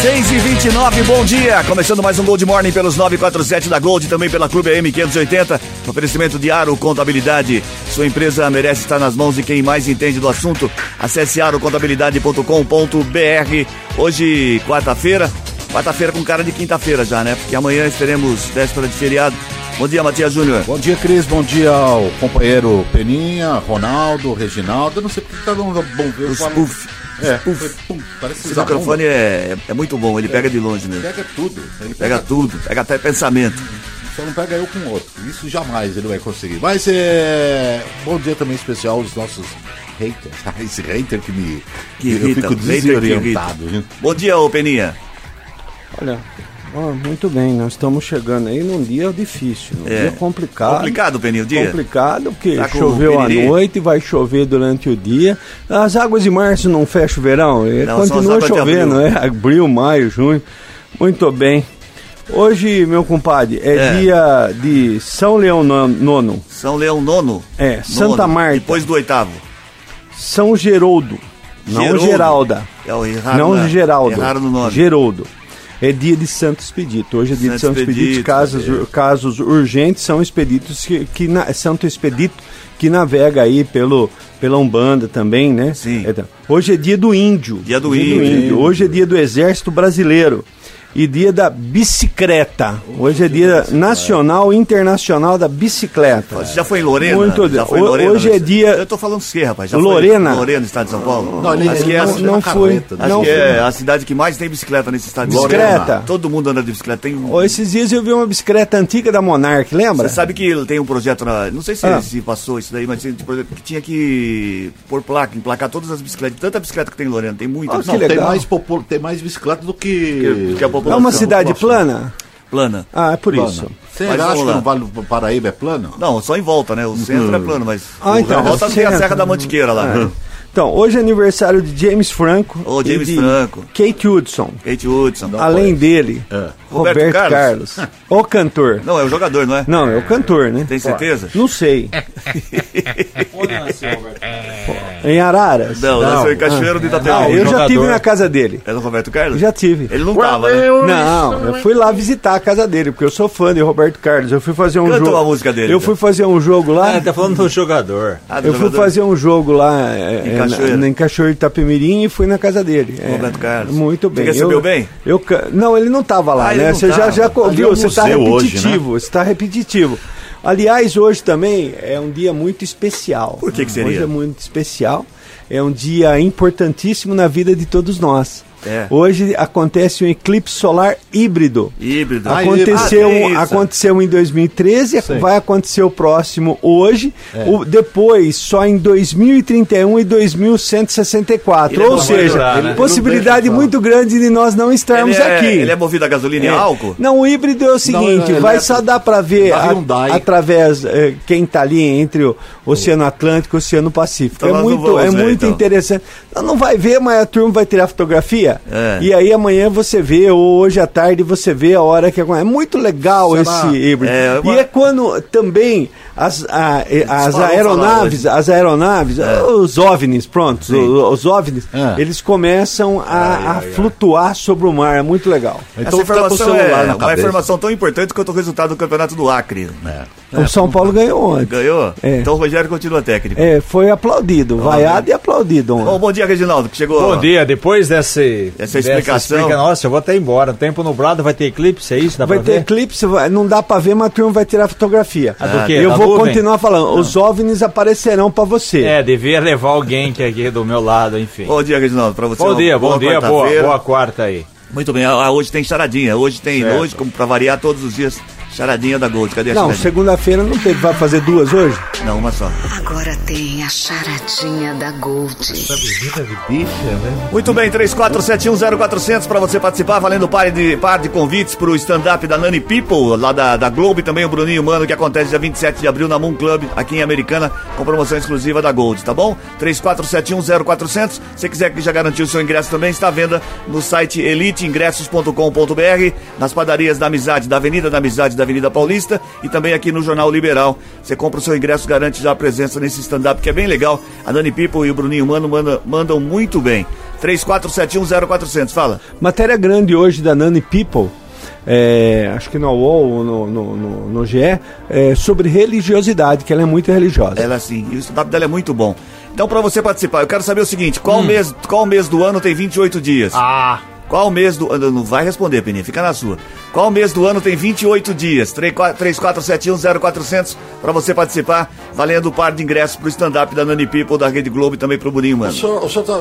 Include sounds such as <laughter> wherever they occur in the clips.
Seis e 29 bom dia. Começando mais um Gold Morning pelos 947 da Gold, também pela Clube AM 580. Oferecimento de Aro Contabilidade. Sua empresa merece estar nas mãos de quem mais entende do assunto. Acesse arocontabilidade.com.br. Hoje, quarta-feira. Quarta-feira com cara de quinta-feira já, né? Porque amanhã teremos véspera de feriado. Bom dia, Matias Júnior. Bom dia, Cris. Bom dia ao companheiro Peninha, Ronaldo, Reginaldo. Eu não sei porque tá dando bom ver. Os puff. É, pum, parece Esse microfone é, é muito bom, ele pega de longe Ele mesmo. pega tudo. Ele Pega tudo, pega até pensamento. Só não pega eu com outro. Isso jamais ele vai conseguir. Mas é. Bom dia também especial aos nossos haters. <laughs> Ah, Esse hater que me. Que eu irrita, fico que irrita. desorientado. Bom dia, ô Peninha. Olha, ó, muito bem, nós estamos chegando aí num dia difícil, num É. dia complicado. Complicado, Peninha, o dia? Complicado, porque Tá choveu à noite, vai chover durante o dia. As águas de março não fecham o verão, Não, continua chovendo, abril. é abril, maio, junho. Muito bem. Hoje, meu compadre, é, É. dia de São Leão non- Nono, São Leão nono. É, Nono, Santa Marta. Depois do oitavo. São Geroldo, não Geroldo. Geralda. É o errado não na- Geraldo. Erraram no nome. Geroldo. É dia de Santo Expedito. Hoje é dia Santo de Santo Expedito. Expedito, Casos, é. casos urgentes são expeditos que, que na- Santo Expedito que navega aí pelo pela Umbanda também, né? Sim. Então, hoje é dia do índio. Dia do índio. índio. Hoje é dia do Exército Brasileiro. E dia da bicicleta. Hoje é dia nacional e internacional da bicicleta. Você já foi em Lorena? Muito já foi Lorena, hoje é dia- Eu tô falando você, rapaz. Já Lorena? Foi em Lorena, estado de São Paulo? Não, ele, acho que é, não- acho não foi. carreta, Não que é a cidade que mais tem bicicleta nesse estado de São Bicicleta? Todo mundo anda de bicicleta. Tem um- Esses dias eu vi uma bicicleta antiga da Monarch, lembra? Você sabe que ele tem um projeto na. Não sei se, Ah. se passou isso daí, mas um que tinha que pôr placa, emplacar todas as bicicletas. Tanta bicicleta que tem em Lorena, tem muita. Ah, que Não, tem mais, popul... tem mais bicicleta do que. Que- que a É população. uma cidade plana? plana. Ah, é por plana. isso. Você Mas acha que no Vale do Paraíba é plano? Não, só em volta, né? O centro é plano, mas. Ah, o- então, volta o tem a. Serra da Mantiqueira lá. É. Então, hoje é aniversário de James Franco. Ô, e James de Franco. Kate Hudson. Kate Hudson. Além dele, É. Roberto Roberto, Carlos. Carlos. <laughs> o cantor. Não, é o jogador, não é? Não, é o cantor, né? Tem certeza? Não sei. <laughs> em Araras? Não, Não. nasceu em Cachoeiro de Ah, Itapevi. eu já tive na casa dele. É do Roberto Carlos? Já tive. Ele não tava, né? Não, eu fui lá visitar a casa dele, porque eu sou fã de Roberto Carlos. Eu fui fazer um Canta jogo. uma música dele, Eu então. fui fazer um jogo lá. Ah, tá falando do jogador. Ah, do Eu fui jogador? fazer um jogo lá é, Em é, Cachoeira. na, em Cachoeira de Itapemirim e fui na casa dele. É, Roberto Carlos. Muito bem. Você recebeu eu, bem? Eu, não, ele não estava lá, Ah, né? Você já, tava. já co- Ali viu, é você está hoje, repetitivo, você está repetitivo. Aliás, hoje também é um dia muito especial. Por que que seria? Hoje é muito especial. É um dia importantíssimo na vida de todos nós. É. Hoje acontece um eclipse solar híbrido. Híbrido. Aconteceu, Ah, aconteceu em 2013, Sim. vai acontecer o próximo hoje, É. o- depois só em 2031 e 2164. Ele é Ou seja, durar, né? possibilidade não muito grande de nós não estarmos ele é, aqui. Ele é movido a gasolina e É. álcool? Não, o híbrido é o seguinte, ele vai só dar para ver a- através eh, quem está ali entre o Oceano Atlântico e o Oceano Pacífico. Então é não muito, é ver, muito então. interessante. Não, não vai ver, mas a turma vai tirar fotografia. É. E aí amanhã você vê, ou hoje à tarde você vê a hora que acontece. É muito legal Será? esse híbrido. É, uma- E é quando também as, a- as aeronaves, as aeronaves, os OVNIs, pronto, Sim. os, os OVNIs, É. eles começam a, a flutuar sobre o mar. É muito legal. Então Essa informação é uma informação tão importante quanto o resultado do campeonato do Acre. É. O São Paulo ganhou ontem. Ganhou? É. Então o Rogério continua técnico. É, foi aplaudido, vaiado e aplaudido Bom, ontem. bom dia, Reginaldo, que chegou. Bom dia, depois dessa, Essa explicação. explica- Nossa, eu vou até embora. Tempo nublado, vai ter eclipse, é isso? Dá Vai ter ver? eclipse, vai- não dá pra ver, mas a turma vai tirar fotografia. Ah, do quê? Eu Da vou nuvem? continuar falando, os OVNIs aparecerão pra você. É, devia levar alguém que é aqui do meu lado, enfim. Bom dia, Reginaldo, pra você. Bom dia, bom dia, boa, boa quarta aí. Muito bem, ah, hoje tem charadinha. Hoje tem, Certo. hoje, como pra variar todos os dias, Charadinha da Gold, cadê a Não, segunda-feira não teve. Vai fazer duas hoje? Não, uma só. Agora tem a charadinha da Gold. Muito bem, 34710400 para você participar, valendo par de, par de convites pro stand-up da Nani People, lá da, da Globo e também o Bruninho Mano, que acontece dia 27 de abril na Moon Club, aqui em Americana, com promoção exclusiva da Gold, tá bom? 34710400. Se você quiser que já garantiu o seu ingresso também, está à venda no site eliteingressos.com.br, nas padarias da Amizade, da Avenida da Amizade, da Avenida Paulista e também aqui no Jornal Liberal. Você compra o seu ingresso, garante já a presença nesse stand-up que é bem legal. A Nani People e o Bruninho Mano manda- mandam muito bem. 34710400, fala. Matéria grande hoje da Nani People. é, acho que no UOL ou no, no, no, no GE, é, sobre religiosidade, que ela é muito religiosa. Ela sim, e o stand-up dela é muito bom. Então, pra você participar, eu quero saber o seguinte: qual, mês, qual mês do ano tem 28 dias? Ah, Qual mês do ano? Não vai responder, Peninha, fica na sua. Qual mês do ano tem 28 dias? 34710400 pra você participar, valendo o par de ingressos pro stand-up da Nani People, da Rede Globo e também pro Burinho, O mano. senhor, o senhor tá-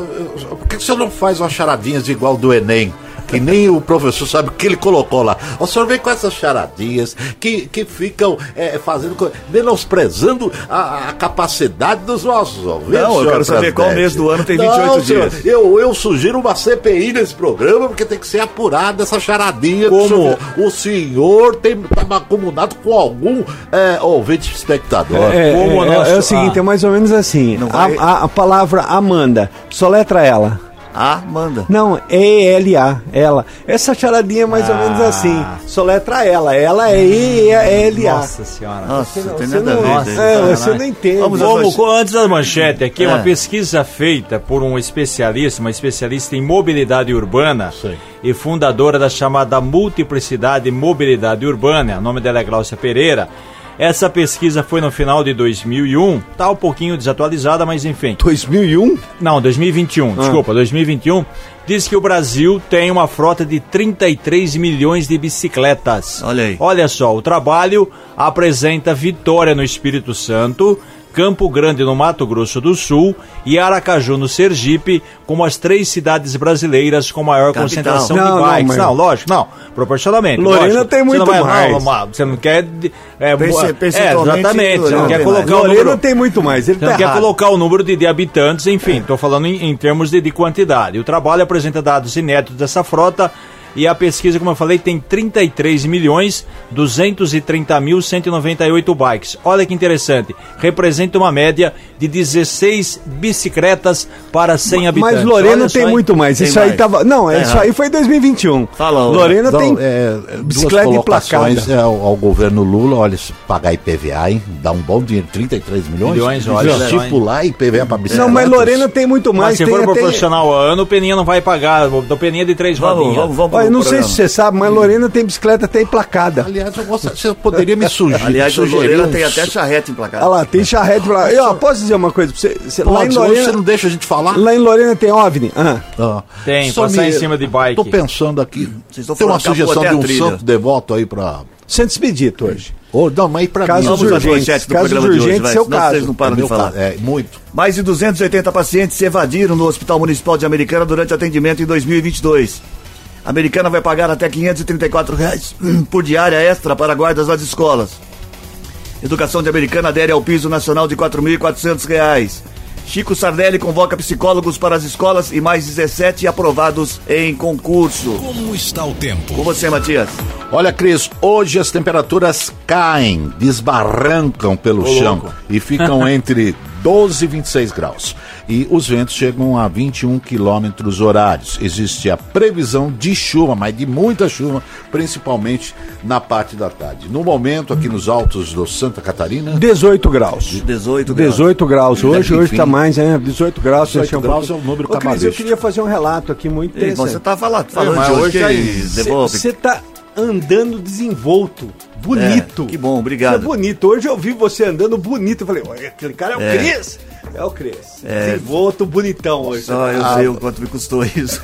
por que o senhor não faz umas charadinhas igual do Enem? Que nem o professor sabe o que ele colocou lá. O senhor vem com essas charadinhas que, que ficam é, fazendo, menosprezando a, a capacidade dos nossos ouvintes. Não, eu quero saber qual mês do ano tem Não, 28 senhor, dias. Eu, eu sugiro uma CPI nesse programa, porque tem que ser apurada essa charadinha. Como? O senhor, o senhor tem tá acumulado com algum é, ouvinte espectador. É, Como é, o nosso- é o seguinte, ah. é mais ou menos assim. Não A, vai- a- a palavra Amanda, soletra ela. Ah, manda. Não, E-L-A, ela. Essa charadinha é mais ou menos Ah. assim. Soletra ela. Ela é E-L-A. nossa senhora. Nossa, Não, tem você nada não, a ver. é, você não entende. Vamos manchetes. co- antes da manchete aqui, É. uma pesquisa feita por um especialista, uma especialista em mobilidade urbana Sim. e fundadora da chamada Multiplicidade e Mobilidade Urbana, o nome dela é Glaucia Pereira. Essa pesquisa foi no final de 2001, tá um pouquinho desatualizada, mas enfim. 2001? Não, 2021, Ah. desculpa, 2021. Diz que o Brasil tem uma frota de 33 milhões de bicicletas. Olha aí. Olha só, o trabalho apresenta Vitória no Espírito Santo, Campo Grande no Mato Grosso do Sul e Aracaju no Sergipe, como as três cidades brasileiras com maior Capital. concentração Não, de não, bikes. mas- Não, lógico, não, proporcionalmente. Lorena lógico. tem Você muito não vai- mais. Não, não, você não quer. de- É, Perce- boa- é, exatamente. Você Lorena não quer colocar o Lorena número. tem muito mais. Ele Você tá não quer colocar o número de, de habitantes, enfim, estou falando em, em termos de, de quantidade. O trabalho apresenta dados inéditos dessa frota e a pesquisa, como eu falei, tem 33 milhões 230 mil 198 bikes. Olha que interessante, representa uma média de 16 bicicletas para 100 habitantes. Mas Lorena Olha tem muito mais. Tem Isso aí mais. tava. Não, Tá isso aí foi 2021. Fala. Lorena tem é, é, bicicleta emplacada. é, ao, ao governo Lula, olha, pagar IPVA, hein? Dá um bom dinheiro, 33 milhões. Milhões, olha só, Estipular IPVA para bicicleta. Não, mas Lorena tem muito mais. Mas se tem for proporcional ao ano, o Peninha não vai pagar. O Peninha é de três Vamos, rodinhas. vamos, vamos. Olha, pro não sei programa. se você sabe, mas Lorena tem bicicleta até emplacada. Aliás, eu gosto, você poderia me sugerir. Aliás, o sugerir Lorena tem até charrete emplacada. Olha lá, tem charrete pra. E, ó, posso dizer uma coisa pra você? Você- lá, em Pode, hoje você Lorena, não deixa a gente falar? lá em Lorena tem OVNI? Ah. Ah. Tem, Só passar em cima de bike. Tô pensando aqui. Vocês estão Tem uma sugestão de um santo devoto aí pra. Santo Expedito hoje. Ô, não, mas pra Casos mim. Vamos às urgentes, manchetes do casos programa de hoje, vai, seu caso. vocês não param é de falar. ca- É, muito. Mais de 280 pacientes se evadiram no Hospital Municipal de Americana durante atendimento em 2022. A Americana vai pagar até 534 reais por diária extra para guardas das escolas. Educação de Americana adere ao piso nacional de 4.400 reais. Chico Sardelli convoca psicólogos para as escolas e mais 17 aprovados em concurso. Como está o tempo? Com você, Matias. Olha, Cris, hoje as temperaturas caem, desbarrancam pelo chão e ficam <laughs> entre 12 e 26 graus. E os ventos chegam a 21 quilômetros horários. Existe a previsão de chuva, mas de muita chuva, principalmente na parte da tarde. No momento, aqui nos altos do Santa Catarina, 18 graus. 18 graus. 18 graus. Hoje, hoje tá mais, é, 18 graus. 18 Deixa eu- graus é um número Ô, Cris, eu queria fazer um relato aqui muito Ei, interessante. Você tá falando, falando mas de hoje, que é. Você tá andando desenvolto, bonito. É, que bom, obrigado. Você é bonito. Hoje eu vi você andando bonito. Eu falei, olha, aquele cara é o É. Cris. É o Cris. Desenvolto, bonitão hoje. Só eu sei o quanto me custou isso.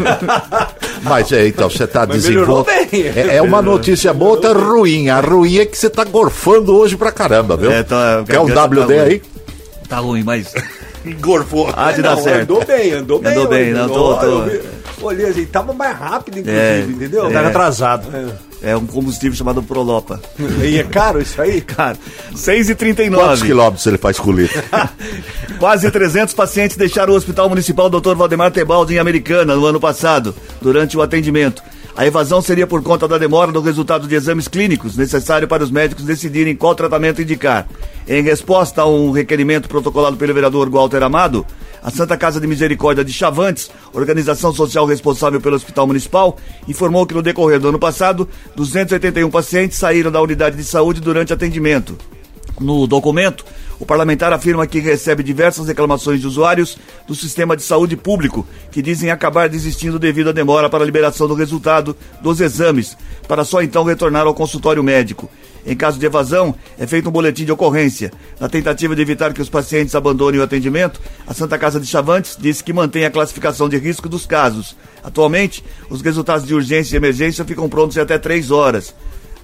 <laughs> Mas é, então, você tá Mas desenvolto. bem. É, é uma notícia boa, outra ruim. A ruim é que você tá gorfando hoje pra caramba, viu? É, tá- Quer um tá WD ruim. aí? tá ruim, mas <laughs> Gorfou. há de dar certo. Andou bem, andou bem. Andou bem, hoje, não, andou. tô- olhei assim, tava mais rápido, inclusive, É. entendeu? Tava atrasado. É um combustível chamado Prolopa. E é caro isso aí? <laughs> Cara, 6 e Quantos 39 quilômetros ele faz com o litro? <laughs> Quase 300 pacientes deixaram o Hospital Municipal Dr. Valdemar Tebaldi em Americana no ano passado, durante o atendimento. A evasão seria por conta da demora no resultado de exames clínicos necessário para os médicos decidirem qual tratamento indicar. Em resposta a um requerimento protocolado pelo vereador Walter Amado, a Santa Casa de Misericórdia de Chavantes, organização social responsável pelo Hospital Municipal, informou que no decorrer do ano passado, 281 pacientes saíram da unidade de saúde durante atendimento. No documento, o parlamentar afirma que recebe diversas reclamações de usuários do sistema de saúde público que dizem acabar desistindo devido à demora para a liberação do resultado dos exames, para só então retornar ao consultório médico. Em caso de evasão, é feito um boletim de ocorrência. Na tentativa de evitar que os pacientes abandonem o atendimento, a Santa Casa de Chavantes disse que mantém a classificação de risco dos casos. Atualmente, os resultados de urgência e emergência ficam prontos em até três horas.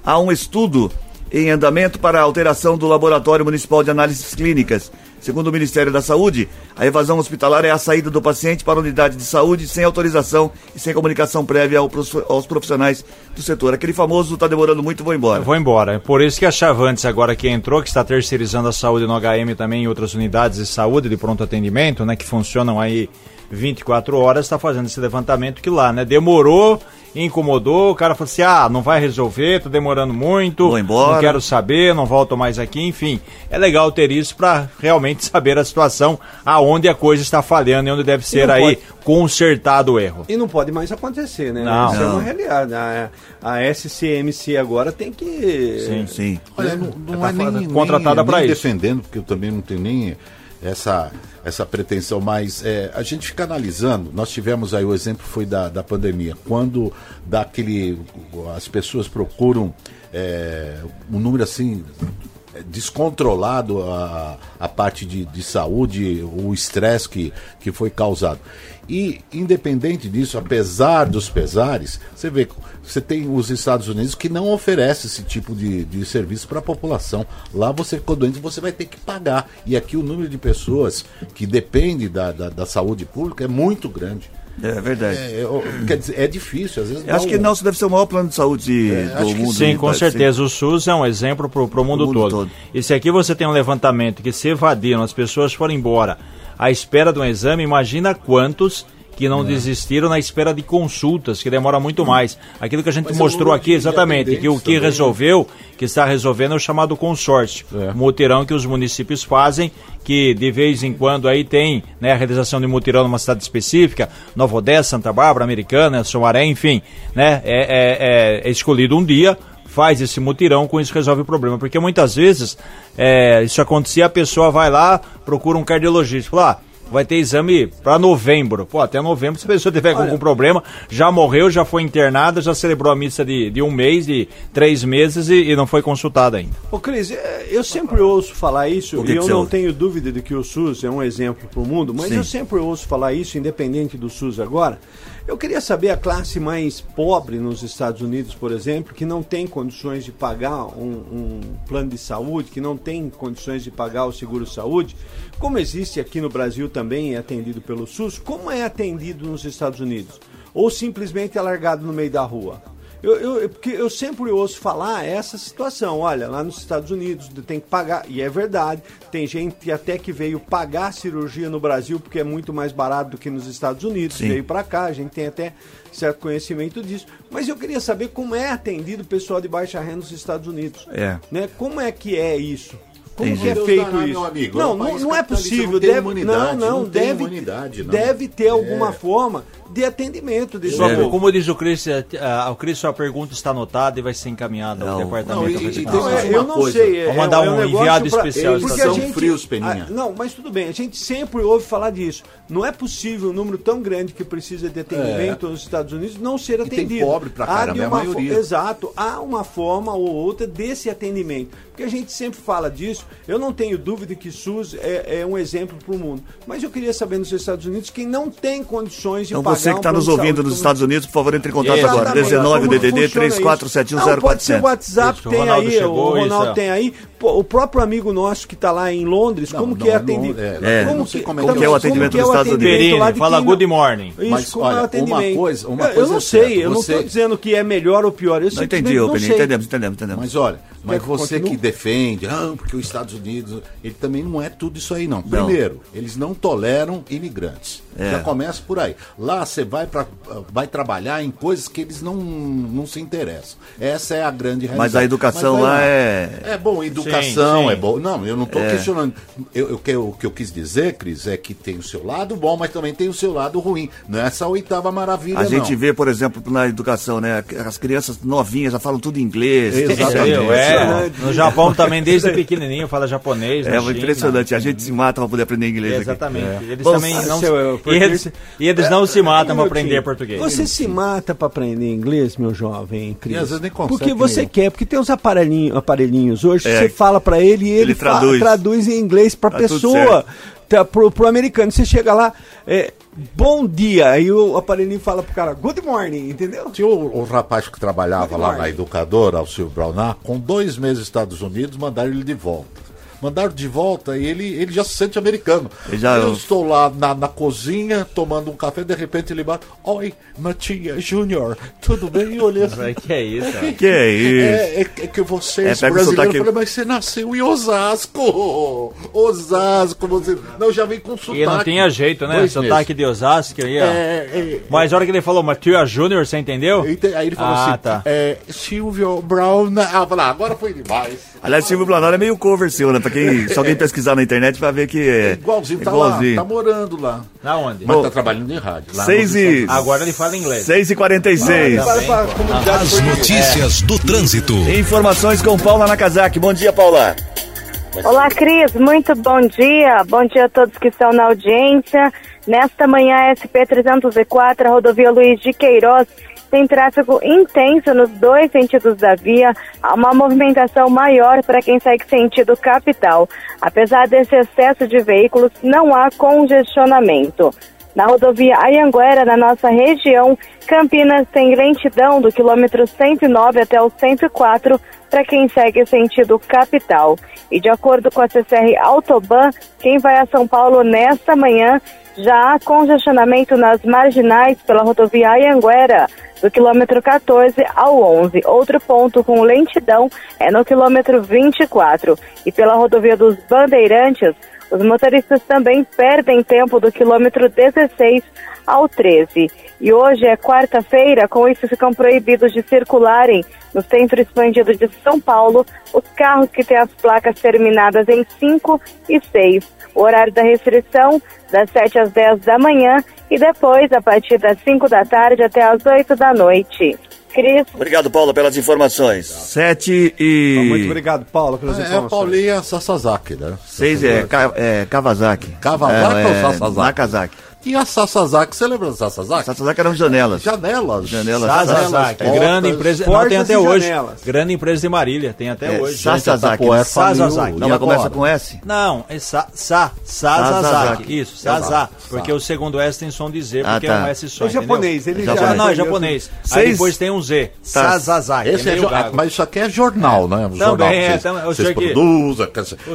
Há um estudo em andamento para a alteração do Laboratório Municipal de Análises Clínicas. Segundo o Ministério da Saúde, a evasão hospitalar é a saída do paciente para a unidade de saúde sem autorização e sem comunicação prévia aos profissionais do setor. Aquele famoso está demorando muito, vou embora. Eu vou embora. Por isso que a Chavantes, agora que entrou, que está terceirizando a saúde no HM também em outras unidades de saúde de pronto atendimento, né, que funcionam aí 24 horas, está fazendo esse levantamento que lá, né, demorou, incomodou, o cara falou assim, ah, não vai resolver, tá demorando muito, Vou embora. não quero saber, não volto mais aqui, enfim. É legal ter isso para realmente <laughs> saber a situação, aonde a coisa está falhando e onde deve ser aí pode- consertado o erro. E não pode mais acontecer, né? Não. Isso é uma realidade. A, a SCMC agora tem que. Sim. Sim. Olha, não, não Tá é nem, nem, contratada nem isso. defendendo, porque eu também não tenho nem essa, essa pretensão, mas é, a gente fica analisando, nós tivemos aí, o exemplo foi da, da pandemia, quando daquele, as pessoas procuram é, um número assim descontrolado a, a parte de, de saúde, o estresse que, que foi causado. E, independente disso, apesar dos pesares, você vê, você tem os Estados Unidos que não oferece esse tipo de, de serviço para a população. Lá você ficou doente, você vai ter que pagar. E aqui o número de pessoas que depende da, da, da saúde pública é muito grande. É verdade. É, é, quer dizer, é difícil, às vezes. Acho dá que um- não, isso deve ser o maior plano de saúde É, do mundo. Sim, com certeza. O SUS é um exemplo para o mundo, mundo todo. todo. E se aqui você tem um levantamento que se evadiram, as pessoas foram embora à espera de um exame, imagina quantos que É. não desistiram na espera de consultas, que demora muito mais. Aquilo que a gente Mas é mostrou aqui, exatamente, que o que também, resolveu, que está resolvendo é o chamado consórcio. É. Mutirão que os municípios fazem, que de vez em quando aí tem né, a realização de mutirão numa cidade específica, Nova Odessa, Santa Bárbara, Americana, Somaré, enfim, né, é, é- é- é escolhido um dia, faz esse mutirão, com isso resolve o problema. Porque muitas vezes é, isso acontecia, a pessoa vai lá, procura um cardiologista, fala, ah, vai ter exame para novembro. Pô, até novembro, se a pessoa tiver com algum problema, já morreu, já foi internada, já celebrou a missa de, de um mês, de três meses e, e não foi consultada ainda. Ô Cris, é, eu sempre ouço falar isso, que e eu que não você- tenho dúvida de que o SUS é um exemplo para o mundo, mas Sim. eu sempre ouço falar isso, independente do SUS agora. Eu queria saber a classe mais pobre nos Estados Unidos, por exemplo, que não tem condições de pagar um, um plano de saúde, que não tem condições de pagar o seguro-saúde, como existe aqui no Brasil também, é atendido pelo SUS, como é atendido nos Estados Unidos? Ou simplesmente é largado no meio da rua? Eu, eu, eu- porque eu sempre ouço falar essa situação. Olha, lá nos Estados Unidos tem que pagar, e é verdade. Tem gente até que veio pagar a cirurgia no Brasil porque é muito mais barato do que nos Estados Unidos. Sim. Veio para cá, a gente tem até certo conhecimento disso. Mas eu queria saber como é atendido o pessoal de baixa renda nos Estados Unidos. É. Né? Como é que é isso? Como Entendi. que é Deus feito dará, isso? meu amigo, não, é um não, não é possível. não tem deve, imunidade, não, não, não tem deve, imunidade, não. deve ter alguma É. forma de atendimento desse Só, povo. como diz o Cris, eh, ah, o Cris, sua pergunta está anotada e vai ser encaminhada ao departamento Não, e- e Não, é, uma eu não coisa. sei. é- Vamos mandar é um negócio enviado pra- especial porque São a gente- frios, Peninha. Ah, não, mas tudo bem. A gente sempre ouve falar disso. Não é possível um número tão grande que precisa de atendimento nos Estados Unidos não ser É. E tem atendido. pobre pra Há caramba, de é a uma maioria. Exato. Há uma forma ou outra desse atendimento. Porque a gente sempre fala disso. Eu não tenho dúvida que SUS é, é um exemplo para o mundo. Mas eu queria saber nos Estados Unidos quem não tem condições de Então pagar você que um está plano nos de ouvindo saúde, nos como- Estados Unidos, por favor, entre em contato Exatamente. agora. 19 Como DDD funciona isso? Não, pode ser o 34710400. WhatsApp Isso, o tem Ronaldo aí, chegou, o Ronaldo isso, é. tem aí. pô, o próprio amigo nosso que está lá em Londres, Não, como não, que é atendido? é, não sei como é que é o atendimento como que é nos o Estados Unidos? atendimento lá de fala quem good morning. Isso, Mas, como é o olha, uma atendimento. coisa- uma Eu- eu coisa não é sei, certa, eu não estou dizendo que é melhor ou pior. Eu Não entendi, sei. Entendemos, entendemos, entendemos. Mas olha, mas que você continue? que defende, ah, porque os Estados Unidos, ele também não é tudo isso aí não. Primeiro, eles não toleram imigrantes. É. Já começa por aí. Lá você vai para vai trabalhar em coisas que eles não, não se interessam. Essa é a grande realidade. Mas a educação vai lá é- É bom, educação Sim, sim. é bom. Não, eu não estou questionando. Eu, eu, que- o que eu quis dizer, Cris, é que tem o seu lado bom, mas também tem o seu lado ruim. Não é essa oitava maravilha, A gente não. vê, por exemplo, na educação, né? As crianças novinhas já falam tudo inglês. Exatamente. Entendeu? É, no Japão também, desde pequenininho, fala japonês. É na China. impressionante. A gente se mata para poder aprender inglês. aqui. Exatamente. Eles Vamos- também não, Seu, e porque- eles, e eles não se matam para aprender português. Você se mata para aprender inglês, meu jovem, Cris? E às vezes nem consegue Porque você quer, porque tem uns aparelhinhos, aparelhinhos hoje, É. você fala para ele e ele, Ele fa- traduz. traduz em inglês para Tá pessoa, tá, pro, pro americano. Você chega lá, é, bom dia, aí o aparelhinho fala pro cara, good morning, entendeu? Tinha o, o rapaz que trabalhava Good lá morning. na educadora, ao Silvio Braunar, com dois meses nos Estados Unidos, mandaram ele de volta. Mandaram de volta e ele, ele já se sente americano. Ele já- Eu estou lá na, na cozinha, tomando um café, de repente ele bate, Oi, Matia Júnior, tudo bem? Eu olhei assim, Que é isso? cara? Que é isso? é, é, é que vocês É, brasileiros, sotaque- eu falei, mas você nasceu em Osasco! Osasco, você... Não, já vem com sotaque. E não tinha jeito, né? Dois Sotaque de Osasco aí. É, é, Mas a hora que ele falou Matia Júnior, você entendeu? Ente- Aí ele falou Ah, assim, tá. é, Silvio Brown. Ah, eu falei, ah, agora foi demais. Aliás, Silvio Planalto é meio cover seu, né? Quem, se alguém pesquisar na internet vai ver que é Igualzinho, tá igualzinho. lá, tá morando lá. Na onde? Mas tá trabalhando em rádio. Lá Seis e... Agora ele fala inglês. 6 e 46 Para, para a comunidade As notícias do trânsito. Informações com Paula Nakazaki. Bom dia, Paula. Olá, Cris. Muito bom dia. Bom dia a todos que estão na audiência. Nesta manhã, SP-304, a rodovia Luiz de Queiroz, tem tráfego intenso nos dois sentidos da via. Há uma movimentação maior para quem segue sentido capital. Apesar desse excesso de veículos, não há congestionamento. Na rodovia Ayanguera, na nossa região, Campinas tem lentidão do quilômetro 109 até o 104 para quem segue sentido capital. E de acordo com a CCR Autoban, quem vai a São Paulo nesta manhã já há congestionamento nas marginais pela rodovia Ayanguera, do quilômetro 14 ao 11. Outro ponto com lentidão é no quilômetro 24. E pela rodovia dos Bandeirantes, os motoristas também perdem tempo do quilômetro 16 ao 13. E hoje é quarta-feira, com isso ficam proibidos de circularem no centro expandido de São Paulo os carros que têm as placas terminadas em 5 e 6. O horário da restrição das 7 às 10 da manhã e depois a partir das 5 da tarde até às 8 da noite. Cris, Obrigado, Paula, pelas informações. 7 e... Muito obrigado, Paulo, pelas É, é a informações. Paulinha Sasazaki, né? 6 é, é Kawasaki. Kawasaki é, ou é, Sasazaki? Nakazaki. E a Sasazaki, você lembra da Sasazaki? Sasazaki eram janelas. Janelas. Janelas. Sasazaki, portas, grande empresa. Não, tem até hoje. janelas. Grande empresa de Marília, tem até É, hoje. Sasazaki. Tapoé faliu, Sasazaki. Não, mas começa com S. Não, é sa, sa, Sazazaki. Sazazaki. Isso, Sazá. Porque o segundo S tem som de Z, Ah, porque tá. é um S só. É japonês, ele já- Ah, não, é japonês. Aí depois tem um Z. Tá. Sazazaki. Esse é gago. mas isso aqui é jornal, né? Jornal Também é, vocês, produzem,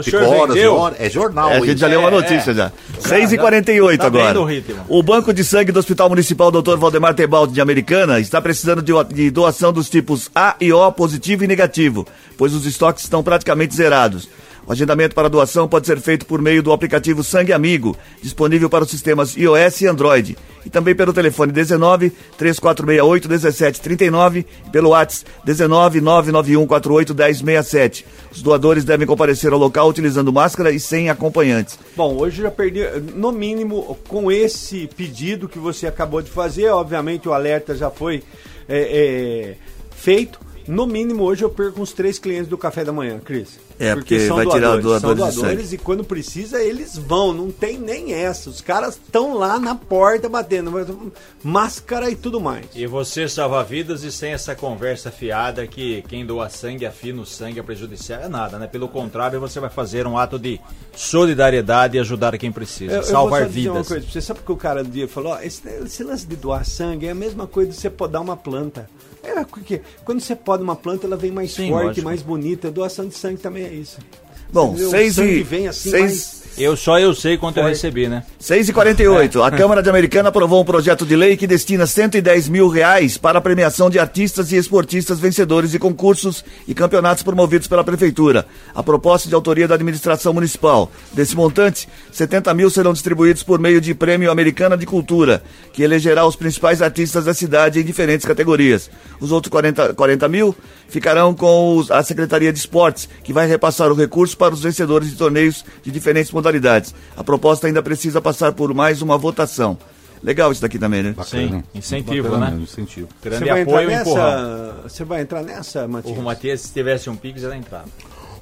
fica horas e vendeu? horas. É jornal. É, a gente já leu uma É, notícia é. já. 6 e 48 tá bem agora. O Banco de Sangue do Hospital Municipal Dr. Valdemar Tebaldi de Americana está precisando de doação dos tipos A e O positivo e negativo, pois os estoques estão praticamente zerados. O agendamento para doação pode ser feito por meio do aplicativo Sangue Amigo, disponível para os sistemas iOS e Android, e também pelo telefone 19 3468 1739 e pelo WhatsApp 19 991 48 1067. Os doadores devem comparecer ao local utilizando máscara e sem acompanhantes. Bom, hoje já perdi, no mínimo, com esse pedido que você acabou de fazer, obviamente o alerta já foi é, é, feito. No mínimo, hoje eu perco uns três clientes do café da manhã, Cris. É, porque vai tirar doadores São de doadores sangue. e quando precisa, eles vão. Não tem nem essa. Os caras estão lá na porta batendo. mas- Máscara e tudo mais. E você salva vidas e sem essa conversa fiada que quem doa sangue, afina o sangue, é prejudicial, é nada, né? Pelo contrário, você vai fazer um ato de solidariedade e ajudar quem precisa, Eu, eu salvar uma vidas. coisa você. Sabe que o cara um dia falou? ó, esse, esse lance de doar sangue é a mesma coisa de você podar uma planta. É porque quando você poda uma planta, ela vem mais Sim, forte, lógico. mais bonita. Doação de sangue também é isso. Bom, Meu 6 sangue e... vem assim, seis- Eu só eu sei quanto eu recebi, né? 6 e 48 A Câmara de Americana aprovou um projeto de lei que destina 110 mil reais para a premiação de artistas e esportistas vencedores de concursos e campeonatos promovidos pela Prefeitura. A proposta é de autoria da administração municipal. Desse montante, 70 mil serão distribuídos por meio de Prêmio Americana de Cultura, que elegerá os principais artistas da cidade em diferentes categorias. Os outros 40, 40 mil ficarão com os- a Secretaria de Esportes, que vai repassar o recurso para os vencedores de torneios de diferentes modalidades. A proposta ainda precisa passar por mais uma votação. Legal isso daqui também, né? Sim, incentivo, Bacana, né? Incentivo. Grande Você vai entrar apoio e empurrão. nessa. Você vai entrar nessa, Matias? O Matias, se tivesse um Pix, ela entrava.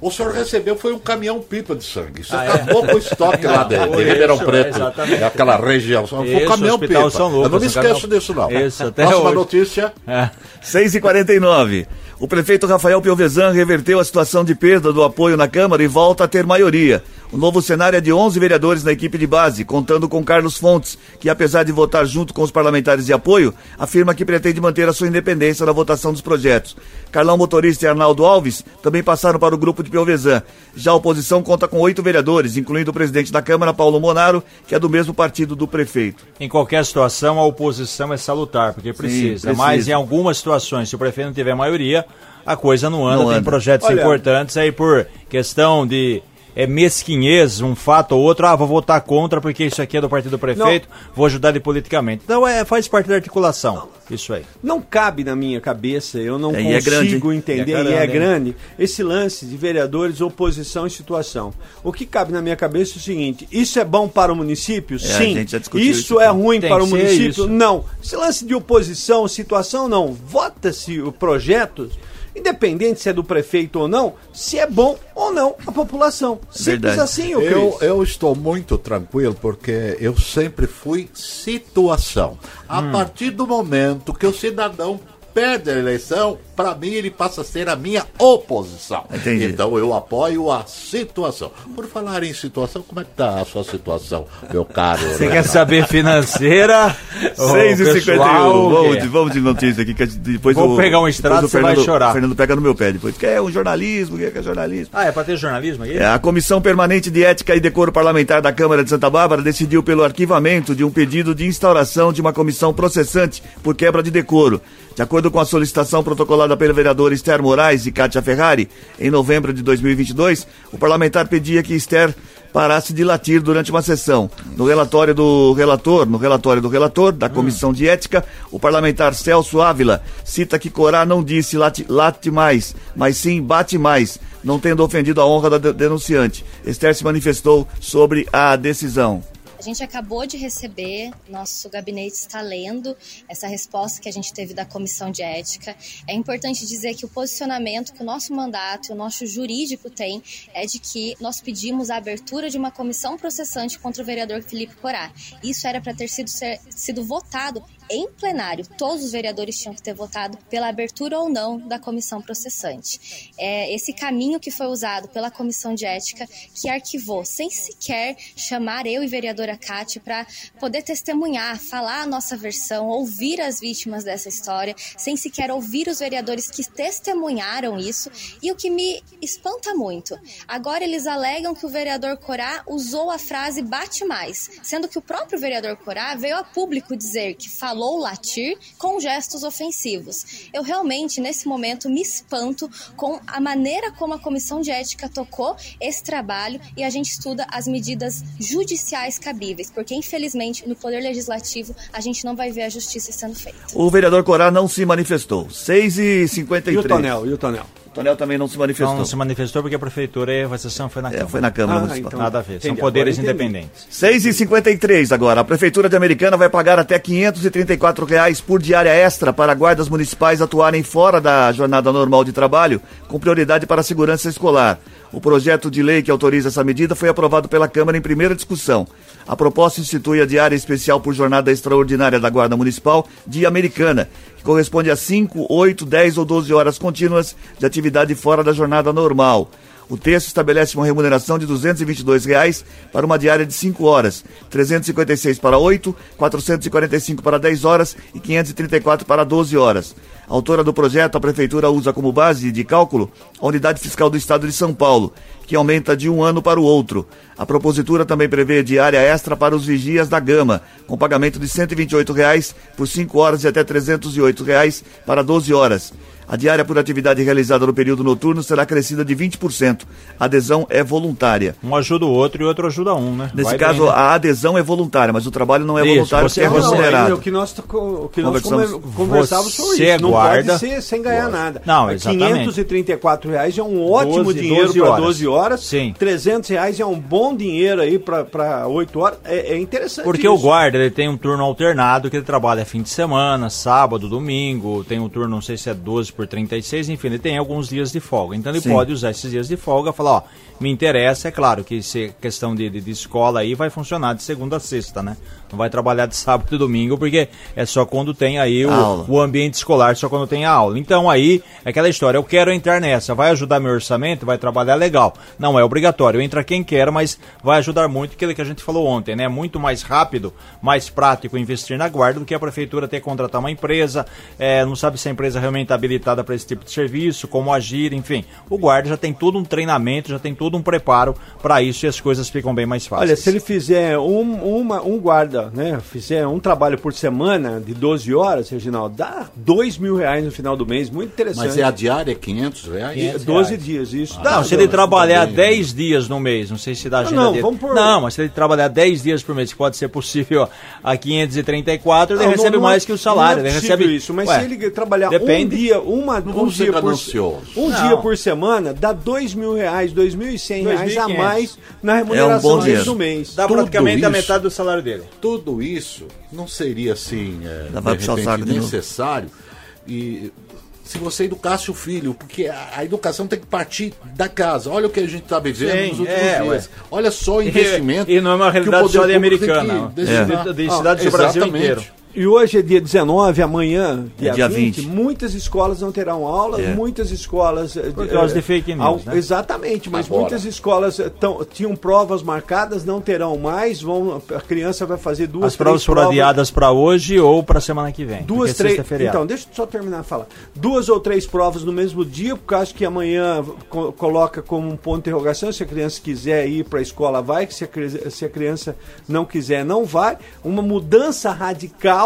O senhor recebeu foi um caminhão pipa de sangue. Isso Ah, é? acabou com o estoque <laughs> lá de, de Isso, Ribeirão Preto, exatamente. daquela região. Foi um caminhão pipa. Lucas, Eu não me esqueço disso, não. Isso, até Próxima hoje. notícia. É. 6 e 49 O prefeito Rafael Piovesan reverteu a situação de perda do apoio na Câmara e volta a ter maioria. O novo cenário é de 11 vereadores na equipe de base, contando com Carlos Fontes, que apesar de votar junto com os parlamentares de apoio, afirma que pretende manter a sua independência na votação dos projetos. Carlão Motorista e Arnaldo Alves também passaram para o grupo de Piovesan. Já a oposição conta com oito vereadores, incluindo o presidente da Câmara, Paulo Monaro, que é do mesmo partido do prefeito. Em qualquer situação, a oposição é salutar, porque precisa. precisa. Mas em algumas situações, se o prefeito não tiver maioria, a coisa não anda. Não Tem anda. projetos Olha- importantes aí por questão de é, mesquinhez, um fato ou outro. Ah, vou votar contra porque isso aqui é do partido do prefeito, vou ajudar ele politicamente. Então é, faz parte da articulação. Isso aí. Não cabe na minha cabeça, eu não É, e é grande, consigo hein? entender, E é e é grande, hein? grande, esse lance de vereadores, oposição e situação. O que cabe na minha cabeça é o seguinte: isso é bom para o município? a Sim. gente já discutiu Isso isso é ruim Tem para o município? isso. Não. Esse lance de oposição, situação, não. Vota-se o projeto, independente se é do prefeito ou não, se é bom ou não a população. Simples Verdade. assim, ô Eu, eu estou muito tranquilo porque eu sempre fui situação. A Hum. partir do momento que o cidadão perde a eleição, para mim ele passa a ser a minha oposição. Entendi. Então eu apoio a situação. Por falar em situação, como é que tá a sua situação, meu caro? Você quer saber financeira? <laughs> Ô, 6 e 51 pessoal, vamos, é. de, vamos de notícia aqui, que depois Vou o- pegar um extrato, você vai chorar. O Fernando pega no meu pé depois. Quer um jornalismo, quer, quer jornalismo. Ah, é pra ter jornalismo aqui? É, a Comissão Permanente de Ética e Decoro Parlamentar da Câmara de Santa Bárbara decidiu pelo arquivamento de um pedido de instauração de uma comissão processante por quebra de decoro. De acordo com a solicitação protocolada pelo vereador Esther Moraes e Kátia Ferrari, em novembro de 2022, o parlamentar pedia que Esther parasse de latir durante uma sessão. No relatório do relator, no relatório do relator da Comissão de Ética, o parlamentar Celso Ávila cita que Corá não disse late, late mais, mas sim bate mais, não tendo ofendido a honra da de- denunciante. Esther se manifestou sobre a decisão. A gente acabou de receber, nosso gabinete está lendo essa resposta que a gente teve da comissão de ética. É importante dizer que o posicionamento que o nosso mandato, o nosso jurídico tem, é de que nós pedimos a abertura de uma comissão processante contra o vereador Felipe Corá. Isso era para ter sido, ser- sido votado em plenário. Todos os vereadores tinham que ter votado pela abertura ou não da comissão processante. É esse caminho que foi usado pela comissão de ética que arquivou, sem sequer chamar eu e vereadora Cátia para poder testemunhar, falar a nossa versão, ouvir as vítimas dessa história, sem sequer ouvir os vereadores que testemunharam isso. E o que me espanta muito, agora eles alegam que o vereador Corá usou a frase bate mais, sendo que o próprio vereador Corá veio a público dizer que falou latir com gestos ofensivos. Eu realmente, nesse momento, me espanto com a maneira como a comissão de ética tocou esse trabalho e a gente estuda as medidas judiciais cabíveis, porque infelizmente no Poder Legislativo a gente não vai ver a justiça sendo feita. O vereador Corá não se manifestou. 6 e 53 E o Tonel, e o Tonel? O Tonel também não se manifestou. Não, não se manifestou porque a prefeitura e a sessão foi na É, Câmara. foi na Câmara Ah, Municipal. então- Nada a ver, são poderes independentes. 6 e 53 agora. A Prefeitura de Americana vai pagar até 534 reais por diária extra para guardas municipais atuarem fora da jornada normal de trabalho, com prioridade para a segurança escolar. O projeto de lei que autoriza essa medida foi aprovado pela Câmara em primeira discussão. A proposta institui a diária especial por jornada extraordinária da Guarda Municipal de Americana, que corresponde a 5, 8, 10 ou 12 horas contínuas de atividade fora da jornada normal. O texto estabelece uma remuneração de 222 reais para uma diária de 5 horas, 356 para 8, 445 para 10 horas e 534 para 12 horas. Autora do projeto, a Prefeitura usa como base de cálculo a Unidade Fiscal do Estado de São Paulo, que aumenta de um ano para o outro. A propositura também prevê diária extra para os vigias da Gama, com pagamento de 128 reais por 5 horas e até 308 reais para 12 horas. A diária por atividade realizada no período noturno será acrescida de 20%. A adesão é voluntária. Um ajuda o outro e o outro ajuda um, né? Nesse Vai caso, bem, né? a adesão é voluntária, mas o trabalho não é Isso, voluntário você- é você- remunerado. o que nós, o que nós conversávamos sobre Você isso. Não guarda- pode ser sem ganhar nada. Não, Mas exatamente. 534 reais é um ótimo 12 dinheiro 12 para horas. 12 horas. Sim. 300 reais é um bom dinheiro aí para 8 horas. É, é interessante Porque isso. o guarda ele tem um turno alternado que ele trabalha fim de semana, sábado, domingo, tem um turno, não sei se é 12 por 36, enfim, ele tem alguns dias de folga. Então ele Sim. pode usar esses dias de folga e falar, ó, me interessa, é claro que se questão de, de, de escola aí vai funcionar de segunda a sexta, né? Não vai trabalhar de sábado e domingo, porque é só quando tem aí o, o ambiente escolar, só quando tem a aula. Então aí é aquela história, eu quero entrar nessa, vai ajudar meu orçamento, vai trabalhar legal. Não é obrigatório, entra quem quer, mas vai ajudar muito aquilo que a gente falou ontem, né? Muito mais rápido, mais prático investir na guarda do que a prefeitura ter que contratar uma empresa, é, não sabe se a empresa realmente está habilitada para esse tipo de serviço, como agir, enfim. O guarda já tem todo um treinamento, já tem todo um preparo para isso e as coisas ficam bem mais fáceis. Olha, se ele fizer um, uma, um guarda, né? Fizer um trabalho por semana de 12 horas, Reginaldo, dá 2 mil reais no final do mês. Muito interessante. Mas é a diária é 500 reais? 500 12 reais. dias, isso. Não, Dá, se ele trabalhar bem, 10 dias no mês, não sei se dá agenda não, dele. vamos por- Não, mas se ele trabalhar 10 dias por mês, que pode ser possível a 534, ele Não, recebe não, não mais é- que o salário. Não é ele recebe isso, mas Ué, se ele trabalhar depende. um dia, uma, Não um dia por um Não. dia por semana, dá dois mil reais, dois mil e cem reais a 2.500. mais na remuneração bom dele dinheiro. do mês. dá tudo praticamente a isso- metade do salário dele. Tudo isso não seria assim, é, Dá de repente, necessário. E se você educasse o filho, porque a, a educação tem que partir da casa. Olha o que a gente está vivendo Sim, nos últimos é, dias. Olha só o investimento. E, e não é uma realidade só de americana, que não. destinar. de, de Ah, cidades do Brasil inteiro. E hoje é dia 19, amanhã, dia, dia 20, 20. muitas escolas não terão aula, É. muitas escolas... eh, Por causa de fake news, ao- né? Exatamente, mas Agora. muitas escolas eh, tão- tinham provas marcadas, não terão mais, vão, a criança vai fazer duas, As provas foram adiadas para hoje ou para semana que vem. Duas, porque três. é. Então, deixa eu só terminar de falar. Duas ou três provas no mesmo dia, por causa que amanhã co- coloca como um ponto de interrogação. Se a criança quiser ir para a escola, vai. Se a, se a criança não quiser, não vai. Uma mudança radical,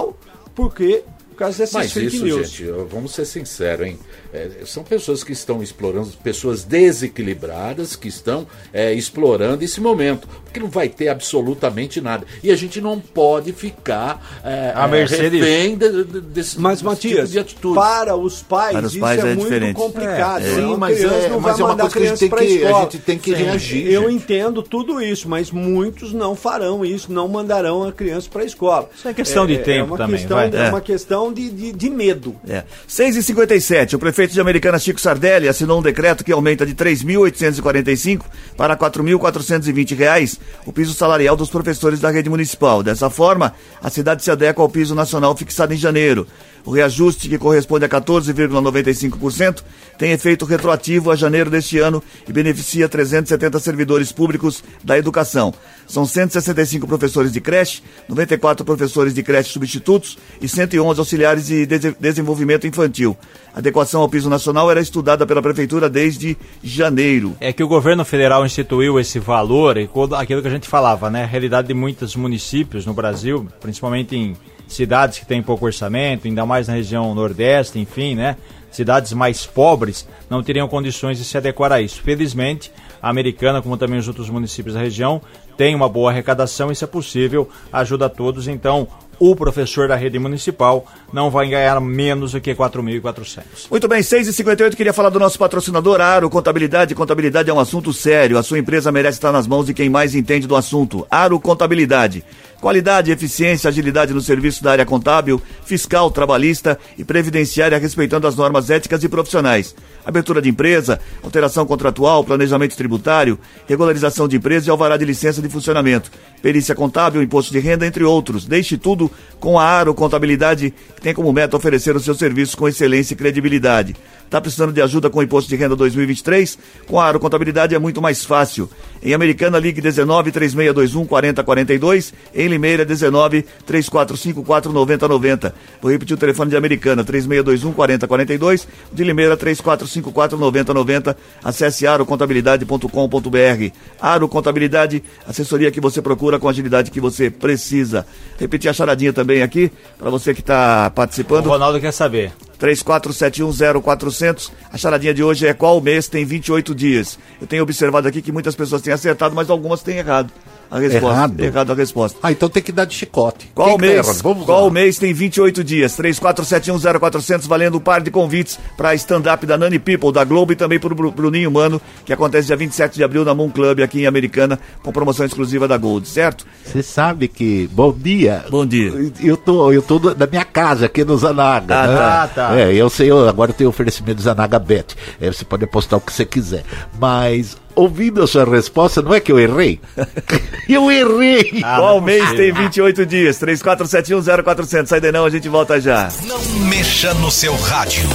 porque por causa dessas Mas fake isso, news. gente, vamos ser sinceros, hein? É, são pessoas que estão explorando, pessoas desequilibradas que estão é, explorando esse momento, porque não vai ter absolutamente nada. E a gente não pode ficar é, À é, mercê refém de, de, desse, Mas, desse Matias, tipo de atitude. para os pais, Para os isso pais é, é muito diferente. complicado. É, né? sim, mas é- não mas vai é uma mandar coisa que a gente criança tem que- a escola. gente tem que reagir, Eu gente. entendo tudo isso, mas muitos não farão isso, não mandarão a criança para a escola. Isso é questão de tempo uma também, Questão, vai. É É. uma questão de, de, de medo. É. 6h57, o prefeito de Americana Chico Sardelli assinou um decreto que aumenta de R$ 3.845 para 4.420 reais o piso salarial dos professores da rede municipal. Dessa forma, a cidade se adequa ao piso nacional fixado em janeiro. O reajuste, que corresponde a 14,95%, tem efeito retroativo a janeiro deste ano e beneficia 370 servidores públicos da educação. São 165 professores de creche, 94 professores de creche substitutos e 111 auxiliares de dese- desenvolvimento infantil. A adequação ao piso nacional era estudada pela prefeitura desde janeiro. É que o governo federal instituiu esse valor e aquilo que a gente falava, né? A realidade de muitos municípios no Brasil, principalmente em cidades que têm pouco orçamento, ainda mais na região nordeste, enfim, né? Cidades mais pobres não teriam condições de se adequar a isso. Felizmente, a americana, como também os outros municípios da região, tem uma boa arrecadação, isso é possível, ajuda a todos. Então, o professor da rede municipal não vai ganhar menos do que 4.400. Muito bem, 6h58, queria falar do nosso patrocinador, Aro Contabilidade. Contabilidade é um assunto sério. A sua empresa merece estar nas mãos de quem mais entende do assunto. Aro Contabilidade. Qualidade, eficiência, agilidade no serviço da área contábil, fiscal, trabalhista e previdenciária, respeitando as normas éticas e profissionais. Abertura de empresa, alteração contratual, planejamento tributário, regularização de empresa e alvará de licença de funcionamento. Perícia contábil, imposto de renda, entre outros. Deixe tudo com a Aro Contabilidade, que tem como meta oferecer os seus serviços com excelência e credibilidade. Está precisando de ajuda com o Imposto de Renda 2023? Com a Aro Contabilidade é muito mais fácil. Em Americana, ligue 19 3621 4042. Em Limeira, 19 3454 9090. Vou repetir o telefone de Americana, 3621 4042. De Limeira, 3454 9090. Acesse arocontabilidade.com.br. Aro Contabilidade, assessoria que você procura com a agilidade que você precisa. Repetir a charadinha também aqui, para você que está participando. O Ronaldo quer saber. 34710400. A charadinha de hoje é qual mês tem 28 dias. Eu tenho observado aqui que muitas pessoas têm acertado, mas algumas têm errado. A resposta. Errado? Errado a resposta. Ah, então tem que dar de chicote. Qual Quem que tá mês? Vamos qual lá. mês tem 28 dias? 34710400 valendo um par de convites para stand-up da Nani People, da Globo e também para o Bruninho Mano, que acontece dia 27 de abril na Moon Club aqui em Americana, com promoção exclusiva da Gold, certo? Você sabe que. Bom dia. Bom dia. Eu tô, eu tô da minha casa aqui no Zanaga. Ah, né? tá. Tá. É, eu sei, eu, agora tenho oferecimento do Zanaga Bet. É, você pode apostar o que você quiser. Mas, ouvindo a sua resposta, não é que eu errei? <laughs> eu errei! Ah, qual é mês possível. tem 28 dias? 34710400. Sai daí não, a gente volta já. Não mexa no seu rádio.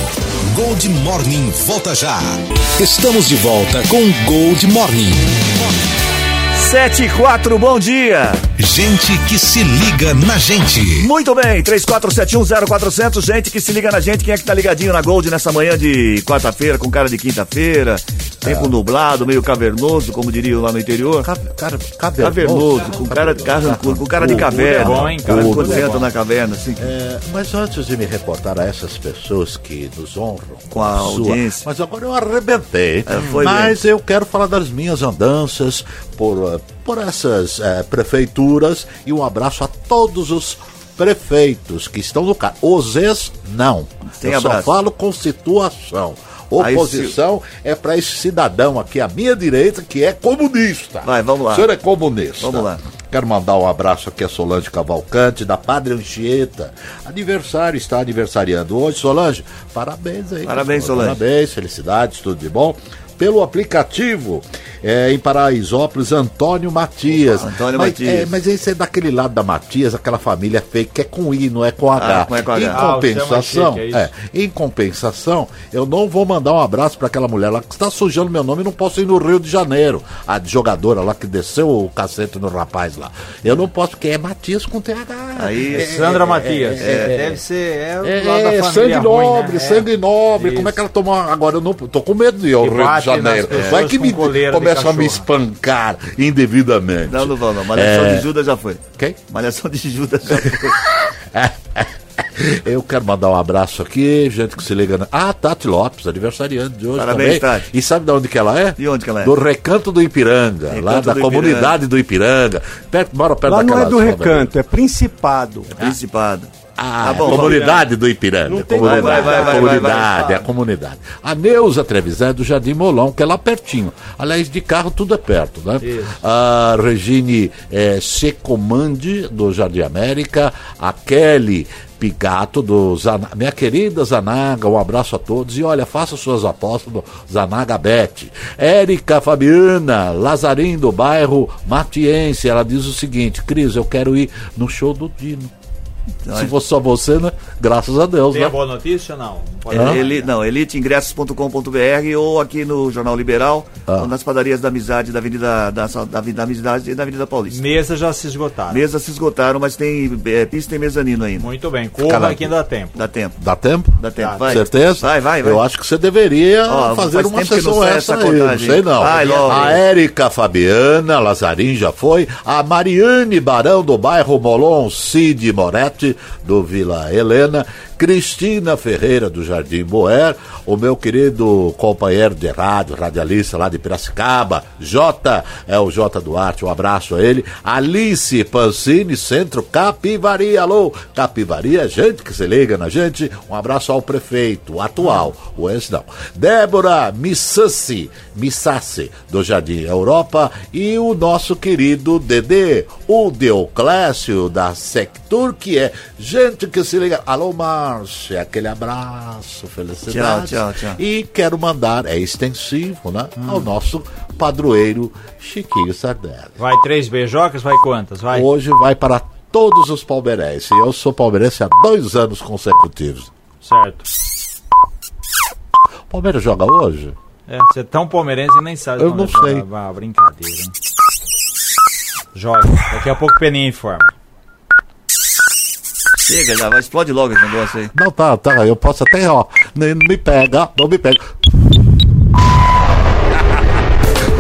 Gold Morning volta já. Estamos de volta com Gold Morning. 7 e 4, bom dia. Gente que se liga na gente. Muito bem, 34710400, gente que se liga na gente, quem é que tá ligadinho na Gold nessa manhã de quarta-feira, com cara de quinta-feira, tempo nublado, meio cavernoso, como diriam lá no interior. Ca- cara, Cavernoso, com cara, cara, com, com cara de caverna. é bom, hein, cara? Quando é você entra bom. na caverna, assim. É, mas antes de me reportar a essas pessoas que nos honram Com a sua- audiência. mas agora eu arrebentei. É, foi mas eu quero falar das minhas andanças por, eh, por essas eh, prefeituras e um abraço a todos os prefeitos que estão no cargo. Os ex, não. Sem eu só abraço. falo com situação. Oposição é para esse cidadão aqui à minha direita que é comunista. Vai, vamos lá. O senhor é comunista. Vamos lá. Quero mandar um abraço aqui a Solange Cavalcante, da Padre Anchieta. Aniversário, está aniversariando hoje, Solange. Parabéns aí. Parabéns. Solange. Parabéns, felicidades, tudo de bom. Pelo aplicativo, é, em Paraisópolis, Antônio Matias. Antônio mas, Matias. é, mas esse é daquele lado da Matias, aquela família fake que é com I, não é com H. Ah, é com H. Em Ah, é compensação, chique, é é, em compensação, eu não vou mandar um abraço para aquela mulher lá que está sujando meu nome e não posso ir no Rio de Janeiro. A jogadora lá que desceu o cacete no rapaz lá. Eu não posso, porque é Matias com TH. Aí, é, Sandra Matias. deve ser. É, o é, lado da é, família sangue ruim, nobre, né? sangue nobre. Isso. Como é que ela tomou? Agora eu não tô com medo de ir ao Que Rio de bate nas Janeiro. Vai que me coleira de começa a me espancar indevidamente. Não, não vão, não. Malhação É. de Judas já foi. Quem? Malhação de Judas já foi. <laughs> Eu quero mandar um abraço aqui, gente que se liga. Na... Ah, Tati Lopes, aniversariante de hoje Parabéns, também. Tati. E sabe de onde que ela é? De onde que ela é? Do Recanto do Ipiranga, lá Recanto da do comunidade do Ipiranga. Perto, mora perto Lá não é do favelas. recanto, é Principado. Principado. Ah, Tá é bom, a comunidade do Ipiranga. Não tem comunidade, Vai, vai, vai, comunidade, vai, vai. a comunidade. A Neuza Trevisan é do Jardim Molão, que é lá pertinho. Aliás, de carro tudo é perto, né? A Regine é, Secomandi, do Jardim América. A Kelly Pigato, do Zana... minha querida Zanaga, um abraço a todos. E olha, faça suas apostas no Zanaga Bet. Érica Fabiana, Lazarim, do bairro Matiense. Ela diz o seguinte: Cris, eu quero ir no show do Dino. Se fosse só você, né? Graças a Deus, Tem né? a boa notícia não? Pode É, falar. ele, não, eliteingressos.com.br ou aqui no Jornal Liberal, Ah. ou nas padarias da Amizade, da Avenida da, da, da Amizade e da Avenida Paulista. Mesa já se esgotaram. Mesas se esgotaram, mas tem é, pista e mezanino ainda. Muito bem. Corra que ainda dá tempo. Dá tempo, Dá tempo? dá tempo. Dá. vai. Certeza? Vai, vai, vai. Eu acho que você deveria Ó, fazer faz uma não sessão essa essa aí, não sei não. Vai logo. a Érica Fabiana, Lazarim já foi, a Mariane Barão do bairro Molon, Cid Moretti do Vila Helena, Cristina Ferreira do Jardim Boer, o meu querido companheiro de rádio, radialista lá de Piracicaba, Jota, é o Jota Duarte, um abraço a ele, Alice Pancini, Centro Capivari, alô, Capivari é gente que se liga na gente, um abraço ao prefeito atual, o ex não, Débora Missassi, Missassi, do Jardim Europa, e o nosso querido Dedê, o Deoclésio da Sectur, que é gente que se liga, alô Márcia, aquele abraço, felicidade. Tchau, tchau, tchau. E quero mandar, é extensivo, né, ao nosso padroeiro Chiquinho Sardelli. Vai três beijocas, vai quantas? Vai. Hoje vai para todos os palmeirenses. E eu sou palmeirense há dois anos consecutivos. Certo. Palmeiras joga hoje? É, você é tão palmeirense e nem sabe. Eu não joga. sei. Ah, brincadeira. hein? Joga. Daqui a pouco o Peninha informa. Chega, já vai, explode logo esse negócio aí. Não, tá, tá. Eu posso até, ó. Não me pega, não me pega. <laughs>